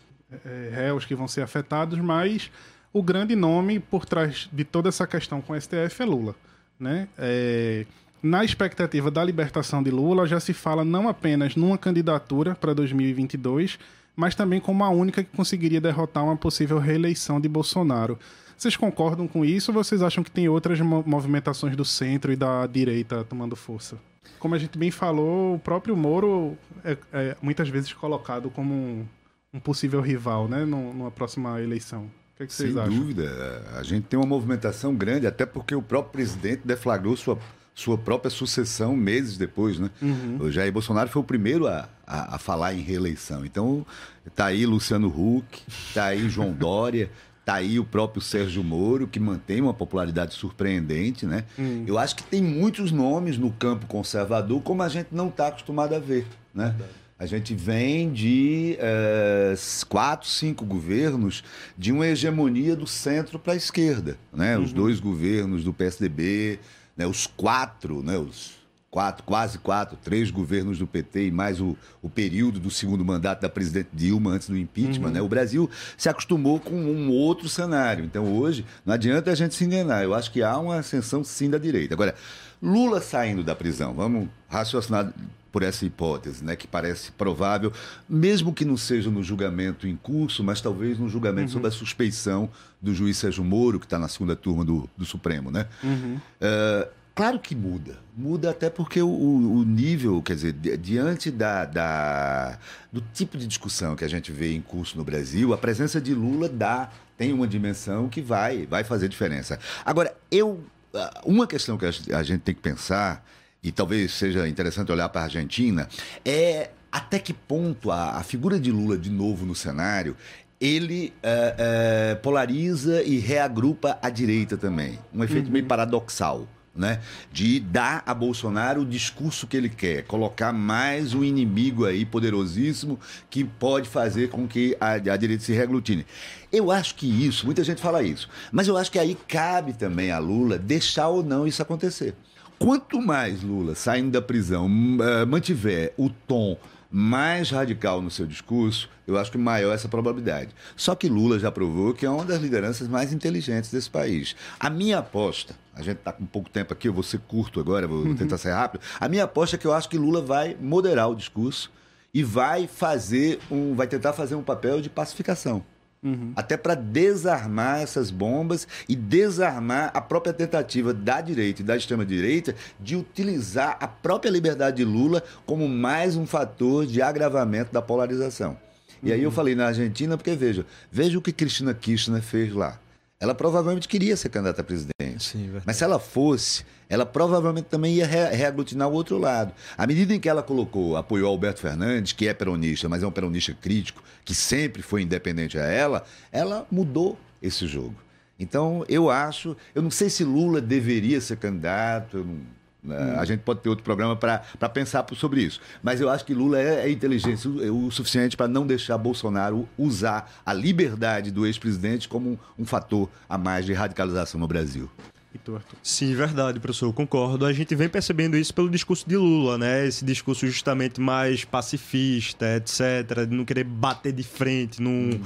é, réus que vão ser afetados, mas o grande nome por trás de toda essa questão com o STF é Lula. Né? É, na expectativa da libertação de Lula, já se fala não apenas numa candidatura para 2022, mas também como a única que conseguiria derrotar uma possível reeleição de Bolsonaro. Vocês concordam com isso ou vocês acham que tem outras movimentações do centro e da direita tomando força? Como a gente bem falou, o próprio Moro é, é muitas vezes colocado como um, possível rival né, numa próxima eleição. O que, é que vocês Sem acham? Sem dúvida. A gente tem uma movimentação grande, até porque o próprio presidente deflagrou sua, sua própria sucessão meses depois, né? Uhum. O Jair Bolsonaro foi o primeiro a, a, a falar em reeleição. Então, tá aí Luciano Huck, tá aí João Dória, tá aí o próprio Sérgio Moro, que mantém uma popularidade surpreendente, né? Uhum. Eu acho que tem muitos nomes no campo conservador como a gente não está acostumado a ver, né? Verdade. A gente vem de é, quatro, cinco governos de uma hegemonia do centro para a esquerda. Né? Uhum. Os dois governos do PSDB, né? os quatro, né? os quatro, quase quatro, três governos do PT e mais o, o período do segundo mandato da presidente Dilma antes do impeachment. Uhum. Né? O Brasil se acostumou com um outro cenário. Então hoje não adianta a gente se enganar. Eu acho que há uma ascensão sim da direita. Agora, Lula saindo da prisão, vamos raciocinar por essa hipótese, né, que parece provável, mesmo que não seja no julgamento em curso, mas talvez no julgamento uhum. sobre a suspeição do juiz Sérgio Moro, que está na segunda turma do, do Supremo. Né? Uhum. Uh, claro que muda. Muda até porque o, o nível, quer dizer, diante da, da, do tipo de discussão que a gente vê em curso no Brasil, a presença de Lula dá, tem uma dimensão que vai, vai fazer diferença. Agora, eu. Ah, uma questão que a gente tem que pensar e talvez seja interessante olhar para a Argentina, é até que ponto a, a, figura de Lula de novo no cenário ele é, é, polariza e reagrupa a direita também. Um efeito uhum. meio paradoxal. Né? De dar a Bolsonaro o discurso que ele quer, colocar mais um inimigo aí poderosíssimo que pode fazer com que a, a direita se reaglutine. Eu acho que isso, muita gente fala isso, mas eu acho que aí cabe também a Lula deixar ou não isso acontecer. Quanto mais Lula, saindo da prisão, eh, mantiver o tom mais radical no seu discurso, eu acho que maior essa probabilidade. Só que Lula já provou que é uma das lideranças mais inteligentes desse país. A minha aposta, a gente está com pouco tempo aqui, eu vou ser curto agora, vou uhum. tentar ser rápido. A minha aposta é que eu acho que Lula vai moderar o discurso e vai fazer um, vai tentar fazer um papel de pacificação. Uhum. Até para desarmar essas bombas e desarmar a própria tentativa da direita e da extrema-direita de utilizar a própria liberdade de Lula como mais um fator de agravamento da polarização. E aí eu uhum. falei na Argentina, porque veja, veja o que Cristina Kirchner fez lá. Ela provavelmente queria ser candidata a presidente. Sim, mas se ela fosse, ela provavelmente também ia re reaglutinar o outro lado. À medida em que ela colocou, apoiou Alberto Fernandes, que é peronista, mas é um peronista crítico, que sempre foi independente a ela, ela mudou esse jogo. Então, eu acho, eu não sei se Lula deveria ser candidato, eu não, Hum. A gente pode ter outro programa para pensar sobre isso. Mas eu acho que Lula é, é inteligente o, o suficiente para não deixar Bolsonaro usar a liberdade do ex-presidente como um, um, fator a mais de radicalização no Brasil. E? Sim, verdade, professor, concordo. A gente vem percebendo isso pelo discurso de Lula, né? Esse discurso justamente mais pacifista, etc., de não querer bater de frente, não, uhum.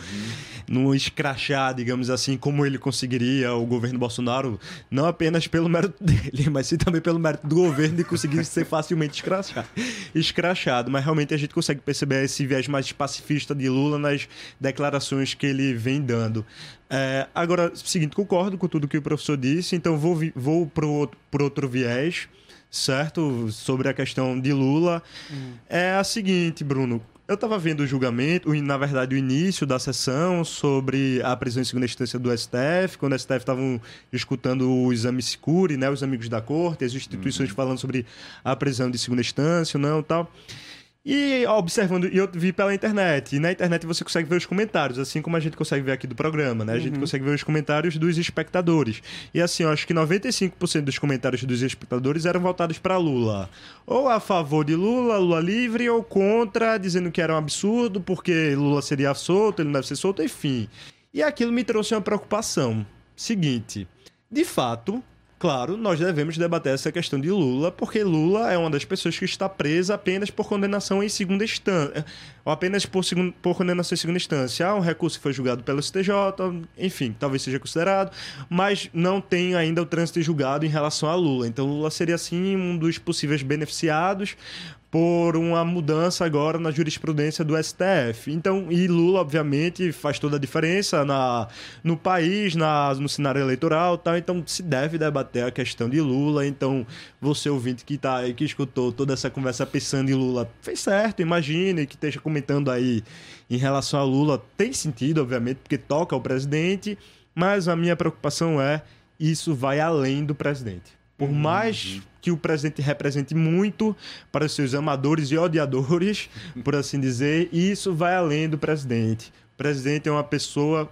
não escrachar, digamos assim, como ele conseguiria o governo Bolsonaro, não apenas pelo mérito dele, mas sim também pelo mérito do governo de conseguir ser facilmente escrachado, escrachado. Mas realmente a gente consegue perceber esse viés mais pacifista de Lula nas declarações que ele vem dando. É, agora, seguinte, concordo com tudo que o professor disse, então vou, vou pro, pro outro viés, certo? Sobre a questão de Lula. Hum. É a seguinte, Bruno. Eu estava vendo o julgamento, na verdade, o início da sessão sobre a prisão em segunda instância do STF, quando o STF estavam escutando o exame Sicuri, né, os amigos da corte, as instituições uhum. falando sobre a prisão de segunda instância, não, tal. E observando, e eu vi pela internet, e na internet você consegue ver os comentários, assim como a gente consegue ver aqui do programa, né? A gente uhum. consegue ver os comentários dos espectadores. E assim, eu acho que 95% dos comentários dos espectadores eram voltados para Lula. Ou a favor de Lula, Lula livre, ou contra, dizendo que era um absurdo, porque Lula seria solto, ele não deve ser solto, enfim. E aquilo me trouxe uma preocupação. Seguinte, de fato, Claro, nós devemos debater essa questão de Lula, porque Lula é uma das pessoas que está presa apenas por condenação em segunda instância, ou apenas por, por condenação em segunda instância. Há um recurso foi julgado pelo STJ, enfim, talvez seja considerado, mas não tem ainda o trânsito julgado em relação a Lula. Então, Lula seria, sim, um dos possíveis beneficiados, por uma mudança agora na jurisprudência do STF. Então, e Lula, obviamente, faz toda a diferença na, no país, na, no cenário eleitoral tal. Então, se deve debater a questão de Lula. Então, você ouvinte que, tá, que escutou toda essa conversa pensando em Lula, fez certo, imagine que esteja comentando aí em relação a Lula. Tem sentido, obviamente, porque toca o presidente, mas a minha preocupação é isso vai além do presidente. Por uhum. mais que o presidente represente muito para os seus amadores e odiadores, por assim dizer, e isso vai além do presidente. O presidente é uma pessoa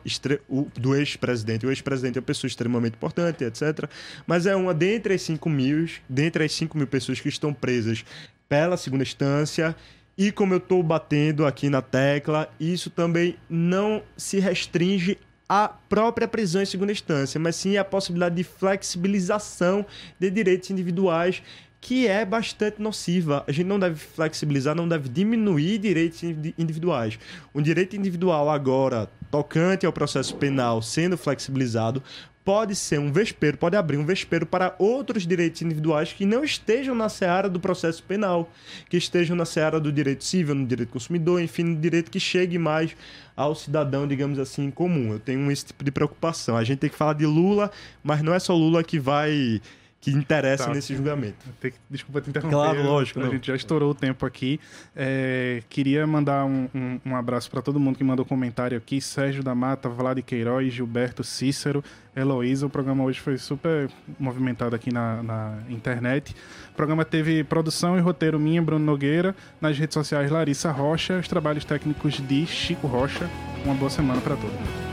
do ex-presidente. O ex-presidente é uma pessoa extremamente importante, etc. Mas é uma dentre as 5 mil, dentre as 5 mil pessoas que estão presas pela segunda instância. E como eu estou batendo aqui na tecla, isso também não se restringe a própria prisão em segunda instância, mas sim a possibilidade de flexibilização de direitos individuais que é bastante nociva. A gente não deve flexibilizar, não deve diminuir direitos individuais. Um direito individual agora, tocante ao processo penal, sendo flexibilizado, pode ser um vespeiro, pode abrir um vespeiro para outros direitos individuais que não estejam na seara do processo penal, que estejam na seara do direito civil, no direito consumidor, enfim, no direito que chegue mais ao cidadão, digamos assim, comum. Eu tenho esse tipo de preocupação. A gente tem que falar de Lula, mas não é só Lula que vai que interessa tá. nesse julgamento. Que, desculpa te interromper. Claro, lógico. A não. gente já estourou o tempo aqui. É, queria mandar um, um, um abraço para todo mundo que mandou comentário aqui. Sérgio da Mata, Vlad Queiroz, Gilberto Cícero, Heloísa. O programa hoje foi super movimentado aqui na, na internet. O programa teve produção e roteiro minha, Bruno Nogueira. Nas redes sociais, Larissa Rocha. Os trabalhos técnicos de Chico Rocha. Uma boa semana para todos.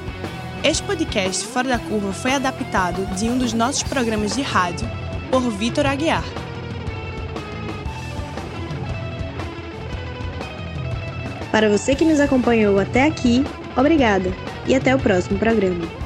Este podcast Fora da Curva foi adaptado de um dos nossos programas de rádio por Vitor Aguiar. Para você que nos acompanhou até aqui, obrigada e até o próximo programa.